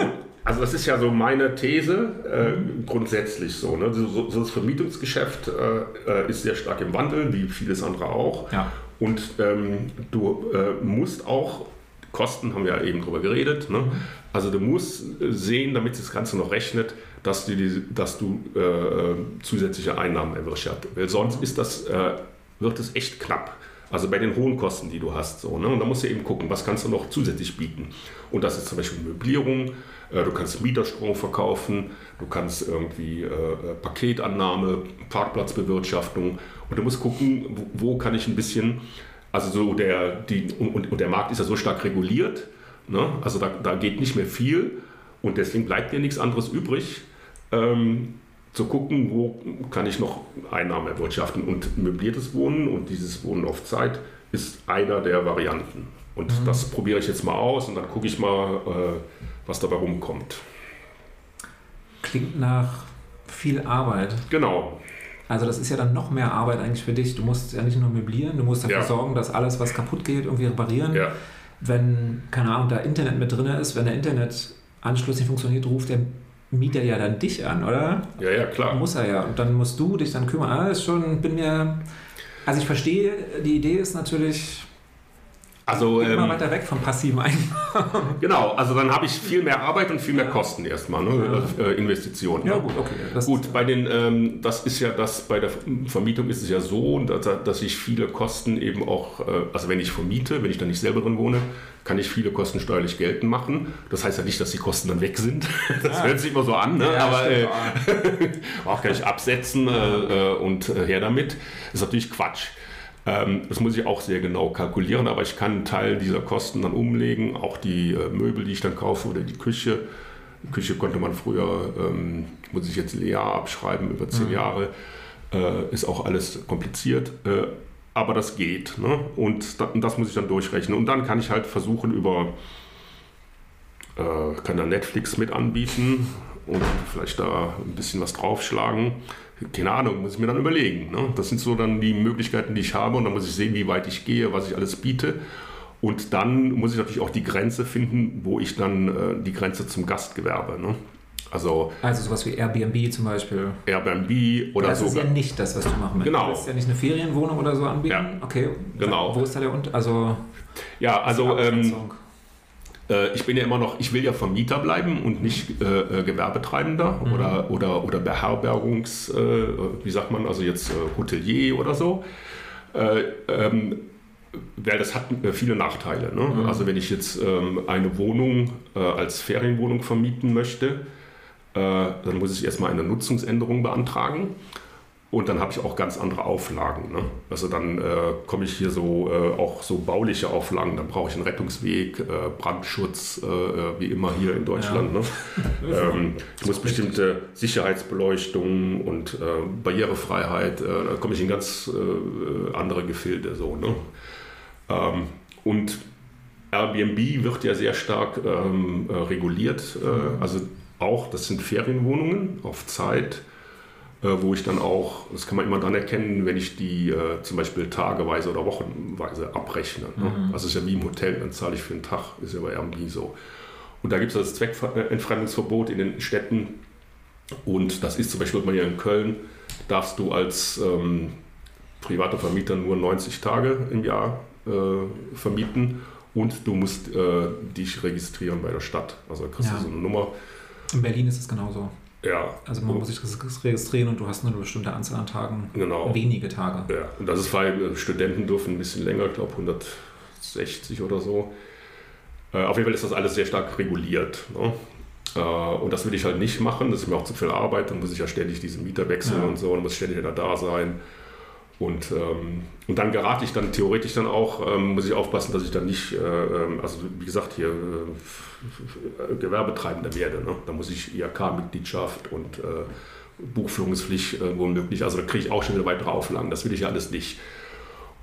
also das ist ja so meine These äh, grundsätzlich so, ne? so, so. Das Vermietungsgeschäft äh, äh, ist sehr stark im Wandel, wie vieles andere auch. Ja. Und ähm, du äh, musst auch, Kosten haben wir ja eben drüber geredet, ne? also du musst sehen, damit das Ganze noch rechnet, dass du, die, dass du äh, zusätzliche Einnahmen erwirtschaftet. Weil sonst ist das, äh, wird es echt knapp. Also bei den hohen Kosten, die du hast. So, ne? Und da musst du eben gucken, was kannst du noch zusätzlich bieten. Und das ist zum Beispiel Möblierung, äh, du kannst Mieterstrom verkaufen, du kannst irgendwie äh, Paketannahme, Parkplatzbewirtschaftung und du musst gucken, wo, wo kann ich ein bisschen, also so der, die, und, und der Markt ist ja so stark reguliert, ne? also da, da geht nicht mehr viel und deswegen bleibt dir nichts anderes übrig. Ähm, zu gucken, wo kann ich noch Einnahmen erwirtschaften. Und möbliertes Wohnen und dieses Wohnen auf Zeit ist einer der Varianten. Und mhm. das probiere ich jetzt mal aus und dann gucke ich mal, äh, was dabei rumkommt. Klingt nach viel Arbeit. Genau. Also das ist ja dann noch mehr Arbeit eigentlich für dich. Du musst ja nicht nur möblieren, du musst dafür ja. sorgen, dass alles, was kaputt geht, irgendwie reparieren. Ja. wenn, keine Ahnung, da Internet mit drin ist, wenn der Internetanschluss nicht funktioniert, ruft der Mieter ja dann dich an, oder? Ja, ja, klar. Muss er ja. Und dann musst du dich dann kümmern. Ah, ist schon, bin mir. Also ich verstehe, die Idee ist natürlich also, immer ähm, weiter weg vom passiven Einkommen. [laughs] Genau, also dann habe ich viel mehr Arbeit und viel mehr Kosten erstmal, ne? ja. äh, Investitionen. Ja, gut, okay. Das gut, bei den, ähm, das ist ja das, bei der Vermietung ist es ja so, dass, dass ich viele Kosten eben auch, äh, also wenn ich vermiete, wenn ich da nicht selber drin wohne, kann ich viele Kosten steuerlich geltend machen. Das heißt ja nicht, dass die Kosten dann weg sind. [laughs] Das ja. hört sich immer so an, ne? Ja, aber äh, [laughs] auch kann ich absetzen äh, äh, und äh, her damit. Das ist natürlich Quatsch. Ähm, das muss ich auch sehr genau kalkulieren, aber ich kann einen Teil dieser Kosten dann umlegen, auch die äh, Möbel, die ich dann kaufe oder die Küche. Die Küche konnte man früher, ähm, muss ich jetzt leer abschreiben über zehn mhm. Jahre, äh, ist auch alles kompliziert, äh, aber das geht. Ne? Und da, das muss ich dann durchrechnen. Und dann kann ich halt versuchen, über, kann da Netflix mit anbieten und vielleicht da ein bisschen was draufschlagen keine Ahnung, muss ich mir dann überlegen. Ne? Das sind so dann die Möglichkeiten, die ich habe und dann muss ich sehen, wie weit ich gehe, was ich alles biete. Und dann muss ich natürlich auch die Grenze finden, wo ich dann äh, die Grenze zum Gastgewerbe. Ne? Also, also sowas wie Airbnb zum Beispiel. Airbnb oder so. Das ist ja nicht das, was du machen möchtest. Genau. Du willst ja nicht eine Ferienwohnung oder so anbieten. Ja. Okay. Genau. Wo ist da der Unterschied? Also, ja, also ähm, äh, ich bin ja immer noch, ich will ja Vermieter bleiben und nicht äh, äh Gewerbetreibender mhm. oder, oder, oder Beherbergungs, äh, wie sagt man, also jetzt äh, Hotelier oder so. Äh, ähm, weil das hat viele Nachteile. Ne? Mhm. Also wenn ich jetzt ähm, eine Wohnung als Ferienwohnung vermieten möchte, dann muss ich erstmal eine Nutzungsänderung beantragen. Und dann habe ich auch ganz andere Auflagen. Ne? Also dann äh, komme ich hier so äh, auch so bauliche Auflagen. Dann brauche ich einen Rettungsweg, äh, Brandschutz, äh, äh, wie immer hier in Deutschland. Ja. Ne? [laughs] ähm, ich muss bestimmte Sicherheitsbeleuchtung und äh, Barrierefreiheit. da komme ich in ganz andere Gefilde. So, ne? Ähm, und Airbnb wird ja sehr stark ähm, reguliert. also auch, das sind Ferienwohnungen auf Zeit wo ich dann auch, das kann man immer dann erkennen, wenn ich die äh, zum Beispiel tageweise oder wochenweise abrechne. Ne? Mhm. Also ist ja wie im Hotel, dann zahle ich für einen Tag, ist ja bei Airbnb so. Und da gibt es das Zweckentfremdungsverbot in den Städten. Und das ist zum Beispiel bei mir in Köln, darfst du als ähm, privater Vermieter nur 90 Tage im Jahr äh, vermieten und du musst äh, dich registrieren bei der Stadt. Also kriegst du ja. so eine Nummer. In Berlin ist es genauso. Ja. Also man muss sich registrieren und du hast nur eine bestimmte Anzahl an Tagen. Genau. Wenige Tage. Ja, und das ist weil äh, Studenten dürfen ein bisschen länger, ich glaube 160 oder so. Äh, auf jeden Fall ist das alles sehr stark reguliert. Ne? Äh, und das will ich halt nicht machen, das ist mir auch zu viel Arbeit, dann muss ich ja ständig diese Mieter wechseln ja. und so, und muss ständig wieder da sein. Und, ähm, und dann gerate ich dann theoretisch dann auch, ähm, muss ich aufpassen, dass ich dann nicht, äh, ähm, also wie gesagt, hier äh, Gewerbetreibender werde. Ne? Da muss ich IHK-Mitgliedschaft und äh, Buchführungspflicht äh, womöglich, also da kriege ich auch schon wieder weitere Auflagen. Das will ich ja alles nicht.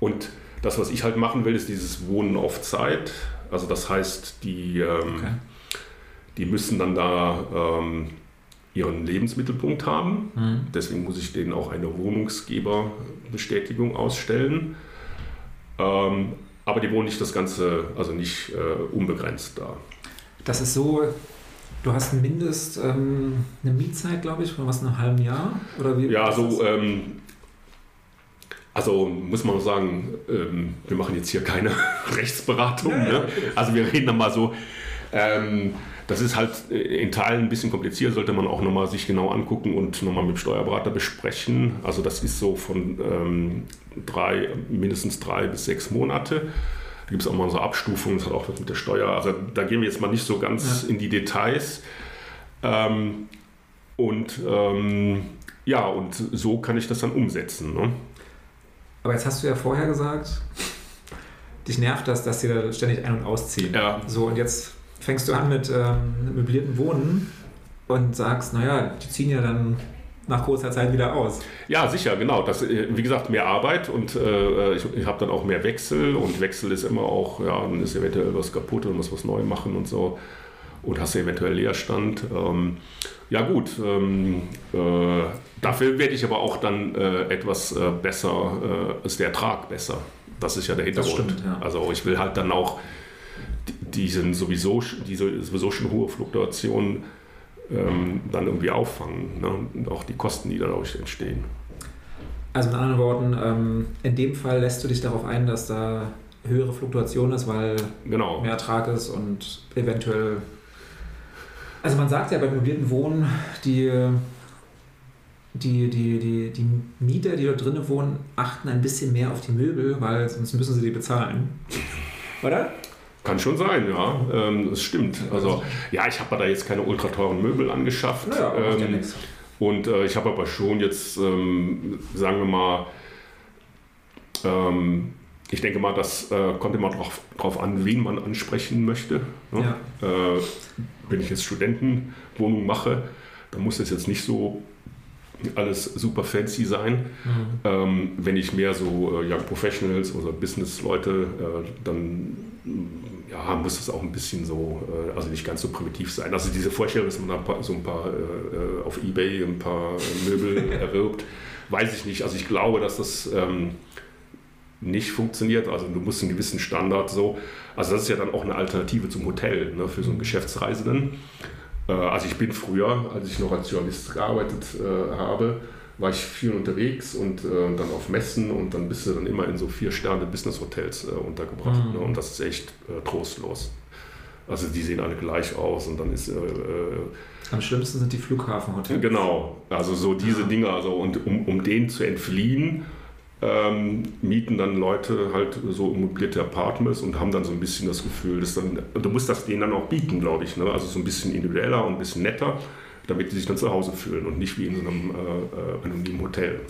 Und das, was ich halt machen will, ist dieses Wohnen auf Zeit. Also das heißt, die, ähm, okay. die müssen dann da ähm, ihren Lebensmittelpunkt haben. Mhm. Deswegen muss ich denen auch eine Wohnungsgeberbestätigung ausstellen. Ähm, aber die wohnen nicht das Ganze, also nicht äh, unbegrenzt da. Das ist so, du hast Mindest, ähm, eine Mietzeit, glaube ich, von was, einem halben Jahr? Oder wie, ja, so, ähm, also muss man sagen, ähm, wir machen jetzt hier keine [laughs] Rechtsberatung. Ja, ne? Also wir reden dann mal so, ähm, das ist halt äh, in Teilen ein bisschen kompliziert, sollte man auch nochmal sich genau angucken und nochmal mit dem Steuerberater besprechen. Also das ist so von ähm, drei, mindestens drei bis sechs Monate. Da gibt es auch mal so Abstufungen, das hat auch was mit der Steuer. Also da gehen wir jetzt mal nicht so ganz ja. in die Details. Ähm, und ähm, ja, und so kann ich das dann umsetzen. Ne? Aber jetzt hast du ja vorher gesagt, dich nervt das, dass sie da ständig ein- und ausziehen. Ja. So, und jetzt fängst du an mit ähm, möblierten Wohnen und sagst, naja, die ziehen ja dann nach kurzer Zeit wieder aus. Ja, sicher, genau. Das, äh, wie gesagt, mehr Arbeit und äh, ich, ich habe dann auch mehr Wechsel und Wechsel ist immer auch, ja, dann ist eventuell was kaputt und muss was neu machen und so und hast eventuell Leerstand. Ähm, ja gut, ähm, äh, dafür werde ich aber auch dann äh, etwas äh, besser, äh, ist der Ertrag besser. Das ist ja der Hintergrund. Stimmt, ja. Also ich will halt dann auch diese sowieso, diese sowieso schon hohe Fluktuation ähm, dann irgendwie auffangen. Ne? Und auch die Kosten, die dadurch entstehen. Also in anderen Worten, ähm, in dem Fall lässt du dich darauf ein, dass da höhere Fluktuation ist, weil genau. mehr Ertrag ist und eventuell. Also man sagt ja beim mobilen Wohnen, die, die, die, die, die Mieter, die dort drinnen wohnen, achten ein bisschen mehr auf die Möbel, weil sonst müssen sie die bezahlen. Oder? Kann schon sein, ja. Ähm, das stimmt. Also, ja, ich habe da jetzt keine ultra teuren Möbel angeschafft. Naja, ähm, ja. Und äh, ich habe aber schon jetzt, ähm, sagen wir mal, ähm, ich denke mal, das äh, kommt immer darauf an, wen man ansprechen möchte. Ne? Ja. Äh, wenn ich jetzt Studentenwohnung mache, dann muss das jetzt nicht so alles super fancy sein. Mhm. Ähm, wenn ich mehr so äh, Young Professionals oder Business-Leute, äh, dann ja, muss es auch ein bisschen so, äh, also nicht ganz so primitiv sein. Also diese Vorstellung, dass man da so ein paar äh, auf Ebay ein paar Möbel [laughs] erwirbt, weiß ich nicht. Also ich glaube, dass das ähm, nicht funktioniert. Also du musst einen gewissen Standard so. Also das ist ja dann auch eine Alternative zum Hotel ne, für so einen Geschäftsreisenden. Äh, also ich bin früher, als ich noch als Journalist gearbeitet äh, habe, war ich viel unterwegs und äh, dann auf Messen und dann bist du dann immer in so vier Sterne Business Hotels äh, untergebracht. Mhm. Ne, und das ist echt äh, trostlos. Also die sehen alle gleich aus und dann ist. Äh, Am schlimmsten sind die Flughafenhotels. Genau, also so diese ja. Dinge, also und um, um denen zu entfliehen, ähm, mieten dann Leute halt so möblierte Apartments und haben dann so ein bisschen das Gefühl, dass dann, du musst das denen dann auch bieten, glaube ich. Ne? Also so ein bisschen individueller und ein bisschen netter, damit die sich dann zu Hause fühlen und nicht wie in so einem äh, äh anonymen Hotel.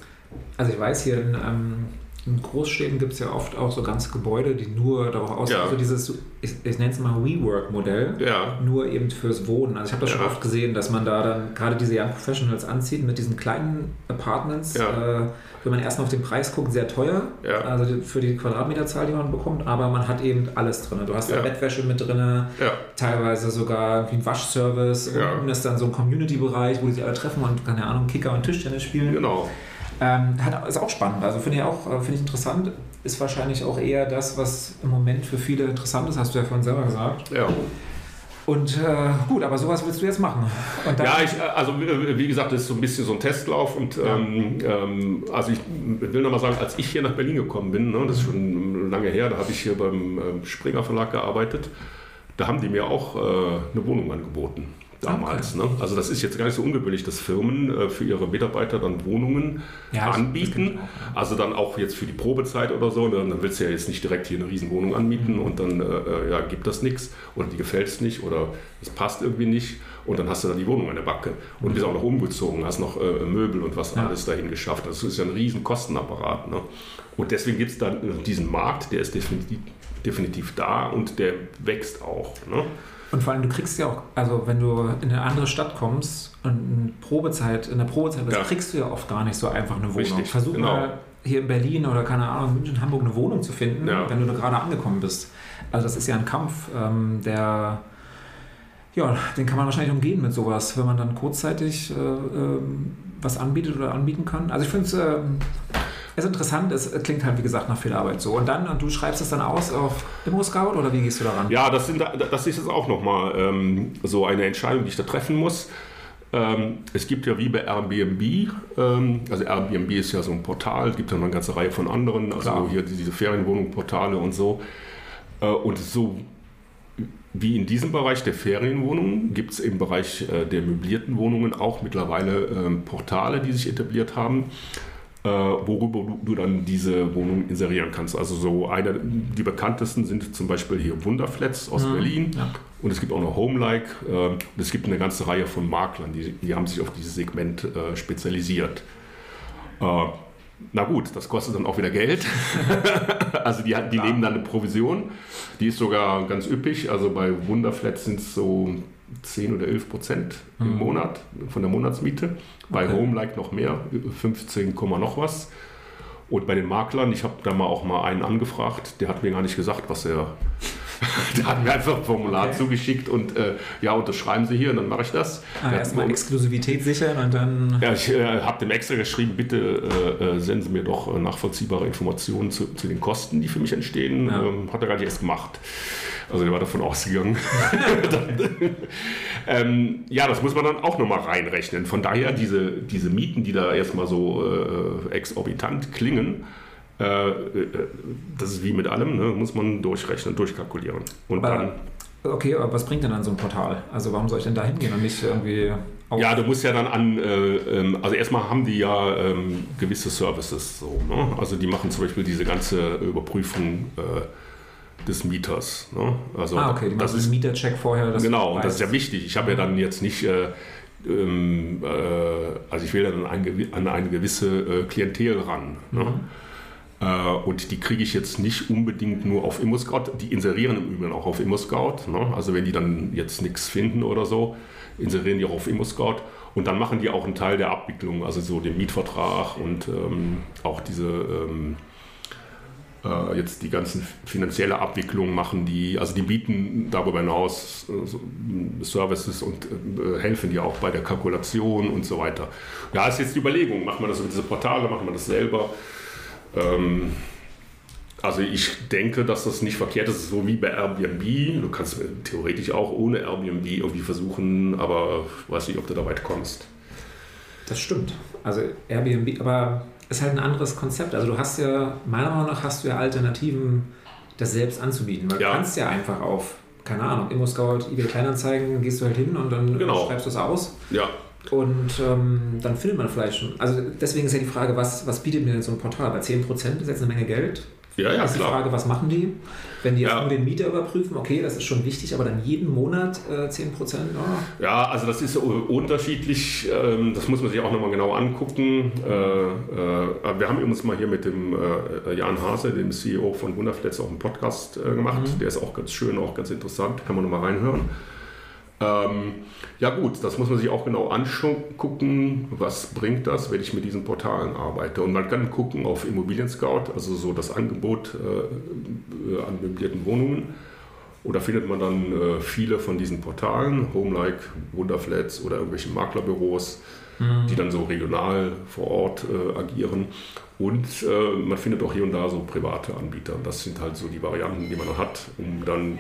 Also ich weiß hier in, ähm, in Großstädten gibt es ja oft auch so ganze Gebäude, die nur darauf aussehen, ja. also dieses, ich, ich nenne es mal WeWork-Modell, ja. nur eben fürs Wohnen. Also ich habe das ja. schon oft gesehen, dass man da dann gerade diese Young Professionals anzieht mit diesen kleinen Apartments. Äh, wenn man erstmal auf den Preis guckt, sehr teuer, also für die Quadratmeterzahl, die man bekommt, aber man hat eben alles drin. Du hast da Bettwäsche mit drin, teilweise sogar ein Waschservice, unten ist dann so ein Community-Bereich, wo die sich alle treffen und, keine Ahnung, Kicker und Tischtennis spielen. Genau. Ähm, hat, ist auch spannend. Also finde ich auch äh, finde ich interessant. Ist wahrscheinlich auch eher das, was im Moment für viele interessant ist, hast du ja vorhin selber gesagt. Ja. Und äh, gut, aber sowas willst du jetzt machen? ja, ich, äh, also wie gesagt, das ist so ein bisschen so ein Testlauf und ja. ähm, ähm, also ich will nochmal sagen, als ich hier nach Berlin gekommen bin, ne, das ist schon lange her, da habe ich hier beim ähm, Springer Verlag gearbeitet, da haben die mir auch äh, eine Wohnung angeboten damals. Okay. Ne? Also das ist jetzt gar nicht so ungewöhnlich, dass Firmen äh, für ihre Mitarbeiter dann Wohnungen ja, anbieten. Auch, Also dann auch jetzt für die Probezeit oder so. Ne? Dann willst du ja jetzt nicht direkt hier eine Riesenwohnung anmieten mhm. und dann äh, äh ja, gibt das nichts oder die gefällt es nicht oder es passt irgendwie nicht. Und dann hast du dann die Wohnung an der Backe und bist auch noch umgezogen, hast noch äh, Möbel und was ja. alles dahin geschafft. Das ist ja ein riesen Kostenapparat. Ne? Und deswegen gibt es dann diesen Markt, der ist definitiv, definitiv da und der wächst auch. Ne? Und vor allem, du kriegst ja auch, also wenn du in eine andere Stadt kommst und in Probezeit, in der Probezeit bist, ja. kriegst du ja oft gar nicht so einfach eine Wohnung. Richtig, Versuch genau. mal hier in Berlin oder keine Ahnung, München, Hamburg eine Wohnung zu finden, ja. wenn du da gerade angekommen bist. Also das ist ja ein Kampf, ähm, der ja, den kann man wahrscheinlich umgehen mit sowas, wenn man dann kurzzeitig äh, äh, was anbietet oder anbieten kann. Also ich finde es äh, ist interessant, es klingt halt wie gesagt nach viel Arbeit so. Und dann, und du schreibst es dann aus auf Immo-Scout oder wie gehst du daran? Ja, das, sind, das ist jetzt auch nochmal ähm, so eine Entscheidung, die ich da treffen muss. Ähm, es gibt ja wie bei Airbnb, ähm, also Airbnb ist ja so ein Portal, es gibt ja noch eine ganze Reihe von anderen, also Klar. hier diese Ferienwohnungportale und so. Äh, und so wie in diesem Bereich der Ferienwohnungen gibt es im Bereich äh, der möblierten Wohnungen auch mittlerweile ähm, Portale, die sich etabliert haben. Äh, worüber du, du, dann diese Wohnung inserieren kannst. Also so eine, die bekanntesten sind zum Beispiel hier Wunderflats aus mhm. Berlin ja. und es gibt auch noch Homelike. Äh, es gibt eine ganze Reihe von Maklern, die, die haben sich auf dieses Segment äh, spezialisiert. Äh, na gut, das kostet dann auch wieder Geld. [laughs] also die, die nehmen dann eine Provision. Die ist sogar ganz üppig. Also bei Wunderflats sind es so 10 oder 11 Prozent im mhm. Monat von der Monatsmiete. Bei okay. Home noch mehr, 15, noch was. Und bei den Maklern, ich habe da mal auch mal einen angefragt, der hat mir gar nicht gesagt, was er. [laughs] der hat mir einfach ein Formular okay. zugeschickt und äh, ja, unterschreiben Sie hier und dann mache ich das. Ah, Erstmal Exklusivität sichern und dann. Ja, ich äh, habe dem extra geschrieben, bitte äh, äh senden Sie mir doch äh, nachvollziehbare Informationen zu, zu, den Kosten, die für mich entstehen. Ja. Ähm, hat er gar nicht erst gemacht. Also der war davon ausgegangen. [laughs] ähm, ja, das muss man dann auch nochmal reinrechnen. Von daher diese, diese Mieten, die da erstmal so äh, exorbitant klingen, äh, äh, das ist wie mit allem, ne? muss man durchrechnen, durchkalkulieren. Und aber, dann Okay, aber was bringt denn dann so ein Portal? Also warum soll ich denn da hingehen und nicht irgendwie... Ja, du musst ja dann an, äh, ähm, also erstmal haben die ja ähm, gewisse Services so. Ne? Also die machen zum Beispiel diese ganze Überprüfung äh, des Mieters. Ne? Also ah, okay, die das ist Mietercheck vorher. genau, und das ist ja wichtig. Ich habe ja dann jetzt nicht... Äh, ähm, äh, also ich will dann an, an eine gewisse äh, Klientel ran. Ne? Mhm. Äh, und die kriege ich jetzt nicht unbedingt nur auf ImmoScout. Die inserieren im Übrigen auch auf ImmoScout. Ne? Also wenn die dann jetzt nichts finden oder so, inserieren die auch auf ImmoScout. Und dann machen die auch einen Teil der Abwicklung, also so den Mietvertrag und ähm, auch diese ähm, äh, jetzt die ganzen finanzielle Abwicklung machen die, also die bieten darüber hinaus äh, Services und äh, helfen dir auch bei der Kalkulation und so weiter. Ja, ist jetzt die Überlegung, macht man das über diese Portale, macht man das selber? Ähm, also ich denke, dass das nicht verkehrt ist, so wie bei Airbnb. Du kannst theoretisch auch ohne Airbnb irgendwie versuchen, aber weiß nicht, ob du da weit kommst. Das stimmt. Also Airbnb, aber ist halt ein anderes Konzept. Also du hast ja, meiner Meinung nach hast du ja Alternativen, das selbst anzubieten. Weil ja. du kannst ja einfach auf, keine Ahnung, ImmoScout, eBay Kleinanzeigen, gehst du halt hin und dann genau. schreibst du es aus. Ja. Und ähm, dann findet man vielleicht schon. Also deswegen ist ja die Frage, was, was bietet mir denn so ein Portal? Bei 10% ist jetzt eine Menge Geld. Ja, ja, ist die klar. Frage, was machen die? Wenn die jetzt ja. nur den Mieter überprüfen, okay, das ist schon wichtig, aber dann jeden Monat äh, 10 Oh. Ja, also das ist unterschiedlich. Ähm, das muss man sich auch nochmal genau angucken. Äh, äh, wir haben uns mal hier mit dem äh, Jan Hase, dem CEO von Wunderflats, auch einen Podcast äh, gemacht. Mhm. Der ist auch ganz schön, auch ganz interessant. Kann man nochmal reinhören. Ähm, ja gut, das muss man sich auch genau angucken, was bringt das, wenn ich mit diesen Portalen arbeite. Und man kann gucken auf Immobilien Scout, also so das Angebot äh, an möblierten Wohnungen. Und da findet man dann äh, viele von diesen Portalen, Homelike, Wunderflats oder irgendwelche Maklerbüros, mhm. die dann so regional vor Ort äh, agieren. Und äh, man findet auch hier und da so private Anbieter. Das sind halt so die Varianten, die man hat, um dann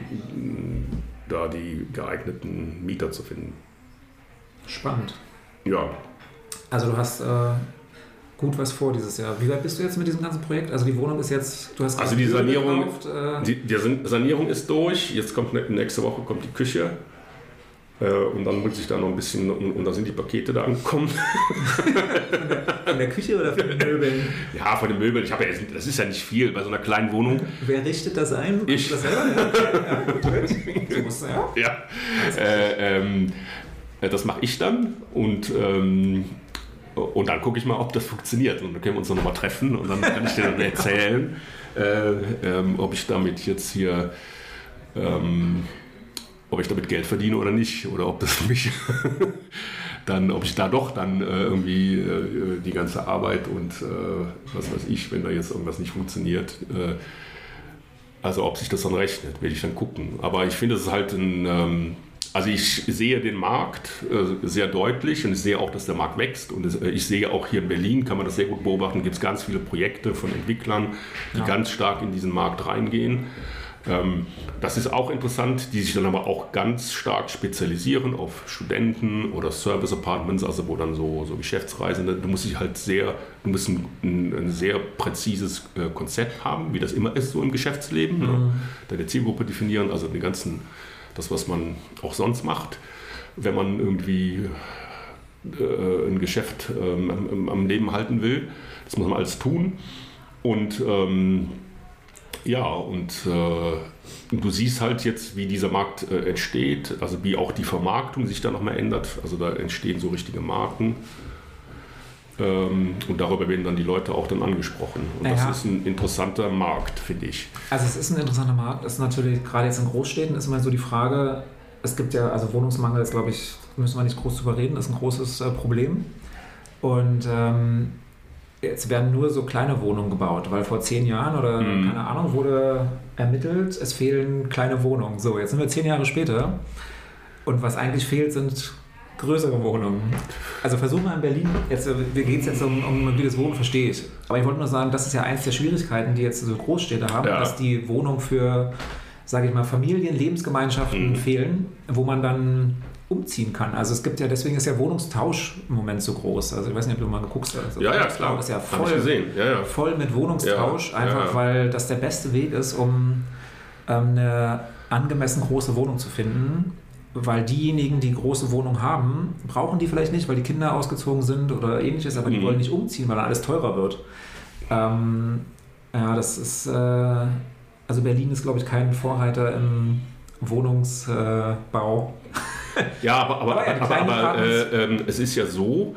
da die geeigneten Mieter zu finden. Spannend. Ja. Also du hast äh, gut was vor dieses Jahr. Wie weit bist du jetzt mit diesem ganzen Projekt? Also die Wohnung ist jetzt, du hast also die Sanierung, gekauft, äh die, die Sanierung ist durch. Jetzt kommt nächste Woche kommt die Küche. Äh, und dann muss ich da noch ein bisschen, und, und dann sind die Pakete da angekommen. [laughs] von der Küche oder von den Möbeln? Ja, von den Möbeln. Ich habe ja, das ist ja nicht viel bei so einer kleinen Wohnung. Wer richtet das ein? Ich. Das selber? Ja, gut, gut. musst, ja. ja. Äh, ähm, äh, das mache ich dann und ähm, und dann gucke ich mal, ob das funktioniert. Und dann können wir uns noch mal treffen und dann kann ich dir dann erzählen, äh, ähm, ob ich damit jetzt hier ähm, ob ich damit Geld verdiene oder nicht oder ob das [laughs] mich dann, ob ich da doch dann äh, irgendwie äh, die ganze Arbeit und äh, was weiß ich, wenn da jetzt irgendwas nicht funktioniert, äh, also ob sich das dann rechnet, werde ich dann gucken. Aber ich finde, es ist halt ein, ähm, also ich sehe den Markt äh, sehr deutlich und ich sehe auch, dass der Markt wächst und es, äh, ich sehe auch hier in Berlin, kann man das sehr gut beobachten, gibt es ganz viele Projekte von Entwicklern, die ja. ganz stark in diesen Markt reingehen. Ähm, das ist auch interessant, die sich dann aber auch ganz stark spezialisieren auf Studenten oder Service Apartments, also wo dann so, so Geschäftsreisende, du musst dich halt sehr, du musst ein, ein sehr präzises äh, Konzept haben, wie das immer ist so im Geschäftsleben. Ne? Mhm. Ne? Deine Zielgruppe definieren, also den ganzen, das, was man auch sonst macht, wenn man irgendwie äh, ein Geschäft ähm, am, am, Leben halten will. Das muss man alles tun. Und ähm, ja, und äh, du siehst halt jetzt, wie dieser Markt äh, entsteht, also wie auch die Vermarktung sich da nochmal ändert. Also da entstehen so richtige Marken. Ähm, und darüber werden dann die Leute auch dann angesprochen. Und naja. das ist ein interessanter Markt, finde ich. Also es ist ein interessanter Markt. Das ist natürlich, gerade jetzt in Großstädten ist immer so die Frage, es gibt ja, also Wohnungsmangel ist, glaube ich, müssen wir nicht groß drüber reden, ist ein großes äh, Problem. Und ähm, jetzt werden nur so kleine Wohnungen gebaut, weil vor zehn Jahren oder mhm. keine Ahnung wurde ermittelt, es fehlen kleine Wohnungen. So, jetzt sind wir zehn Jahre später und was eigentlich fehlt, sind größere Wohnungen. Also versuch mal in Berlin, jetzt geht es jetzt um, um mobiles Wohnen, verstehe ich. Aber ich wollte nur sagen, das ist ja eins der Schwierigkeiten, die jetzt so Großstädte haben, ja. dass die Wohnung für sage ich mal, Familien, Lebensgemeinschaften mhm. fehlen, wo man dann umziehen kann. Also es gibt ja, deswegen ist ja Wohnungstausch im Moment so groß. Also ich weiß nicht, ob du mal geguckt hast. Also ja, ja, klar. Ist ja voll, ja, ja. voll mit Wohnungstausch, ja, einfach weil das der beste Weg ist, um ähm, eine angemessen große Wohnung zu finden. Weil diejenigen, die große Wohnung haben, brauchen die vielleicht nicht, weil die Kinder ausgezogen sind oder ähnliches, aber mhm. die wollen nicht umziehen, weil dann alles teurer wird. Ähm, ja, das ist, äh, also Berlin ist, glaube ich, kein Vorreiter im Wohnungsbau. [laughs] ja, aber, aber, aber, aber, aber äh, äh, es ist ja so,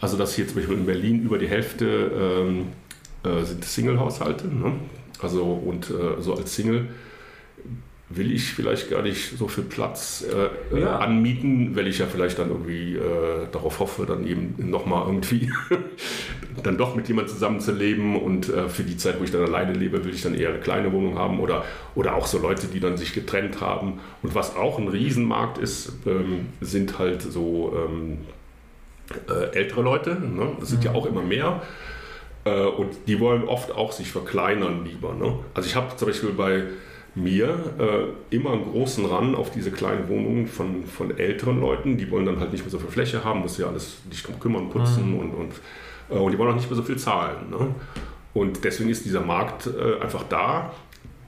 also dass hier zum Beispiel in Berlin über die Hälfte ähm, äh, sind Single-Haushalte. Ne? Also und äh, so als Single will ich vielleicht gar nicht so viel Platz äh, äh, ja. anmieten, weil ich ja vielleicht dann irgendwie äh, darauf hoffe, dann eben nochmal irgendwie [laughs] dann doch mit jemandem zusammenzuleben und äh, für die Zeit, wo ich dann alleine lebe, will ich dann eher eine kleine Wohnung haben oder, oder auch so Leute, die dann sich getrennt haben. Und was auch ein Riesenmarkt ist, ähm, sind halt so ähm, äh, ältere Leute, ne? das sind mhm. ja auch immer mehr. Äh, und die wollen oft auch sich verkleinern lieber. Ne? Also ich habe zum Beispiel bei mir äh, immer einen großen Run auf diese kleinen Wohnungen von, von älteren Leuten. Die wollen dann halt nicht mehr so viel Fläche haben, muss ja alles nicht drum kümmern, putzen mhm. und, und, äh, und die wollen auch nicht mehr so viel zahlen. Ne? Und deswegen ist dieser Markt äh, einfach da.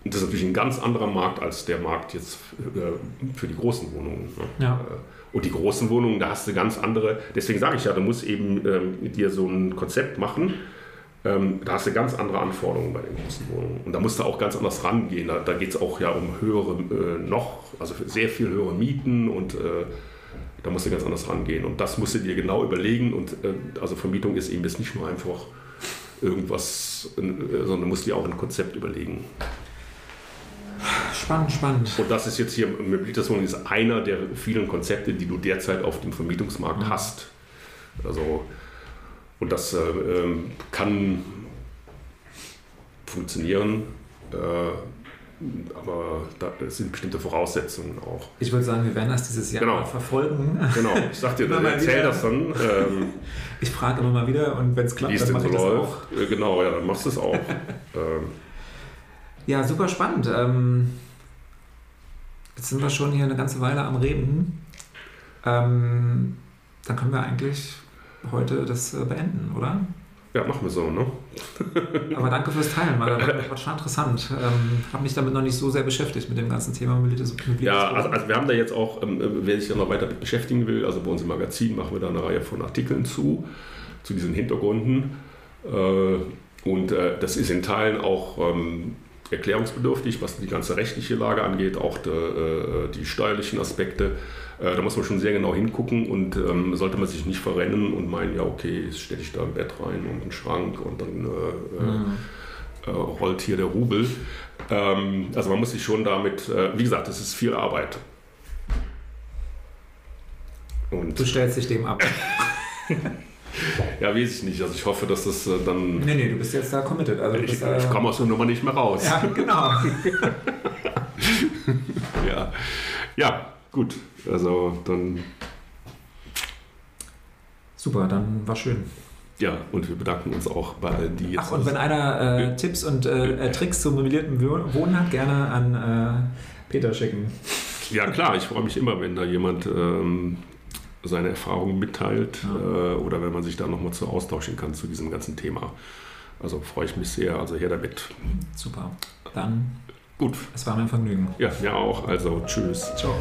Und das ist natürlich ein ganz anderer Markt als der Markt jetzt äh, für die großen Wohnungen. Ne? Ja. Äh, und die großen Wohnungen, da hast du ganz andere. Deswegen sage ich ja, du musst eben ähm, dir so ein Konzept machen ähm, da hast du ganz andere Anforderungen bei den großen Wohnungen. Und da musst du auch ganz anders rangehen. Da, da geht es auch ja um höhere, äh, noch, also sehr viel höhere Mieten und äh, da musst du ganz anders rangehen. Und das musst du dir genau überlegen. Und äh, also Vermietung ist eben jetzt nicht nur einfach irgendwas, äh, sondern du musst dir auch ein Konzept überlegen. Spannend, spannend. Und das ist jetzt hier, Möblierungswohnung ist einer der vielen Konzepte, die du derzeit auf dem Vermietungsmarkt mhm. hast. Also und das äh, ähm, kann funktionieren, äh, aber da sind bestimmte Voraussetzungen auch. Ich würde sagen, wir werden das dieses Jahr genau. verfolgen. Genau, ich sag dir, [laughs] erzähl das dann. Ähm, [laughs] ich frage immer mal wieder und wenn es klappt, dann mache ich das auch. Äh, genau, ja, dann machst du es auch. [laughs] ähm. Ja, super spannend. Ähm, jetzt sind wir schon hier eine ganze Weile am Reden. Ähm, dann können wir eigentlich heute das äh, beenden, oder? Ja, machen wir so, ne? [laughs] Aber danke fürs Teilen, weil das war schon interessant. Ähm, habe mich damit noch nicht so sehr beschäftigt mit dem ganzen Thema Mobilitäts. Ja, also, also, wir haben da jetzt auch, ähm, wer sich da noch weiter beschäftigen will, also bei uns im Magazin machen wir da eine Reihe von Artikeln zu, zu diesen Hintergründen. Äh, und äh, das ist in Teilen auch ähm, erklärungsbedürftig, was die ganze rechtliche Lage angeht, auch de, äh, die steuerlichen Aspekte. Äh, da muss man schon sehr genau hingucken und ähm, sollte man sich nicht verrennen und meinen, ja, okay, jetzt stelle ich da ein Bett rein und einen Schrank und dann äh, mhm. äh, rollt hier der Rubel. Ähm, also man muss sich schon damit, äh, wie gesagt, es ist viel Arbeit. Und du stellst dich dem ab. [laughs] Ja, weiß ich nicht. Also ich hoffe, dass das äh, dann. Nee, nee, du bist jetzt da committed. Also ich, bist, äh, ich komme aus der Nummer nicht mehr raus. Ja, genau. [laughs] ja. ja, gut. Also dann. Super, dann war schön. Ja, und wir bedanken uns auch bei allen, die jetzt. Ach, und wenn einer äh, Tipps und äh, Tricks zum mobilierten Wohnen hat, gerne an äh, Peter schicken. Ja, klar, ich freue mich immer, wenn da jemand ähm, seine Erfahrungen mitteilt ja. Äh, oder wenn man sich da nochmal zu austauschen kann zu diesem ganzen Thema. Also freue ich mich sehr. Also her damit. Super. Dann. Gut. Es war mein Vergnügen. Ja, mir auch. Also tschüss. Ciao.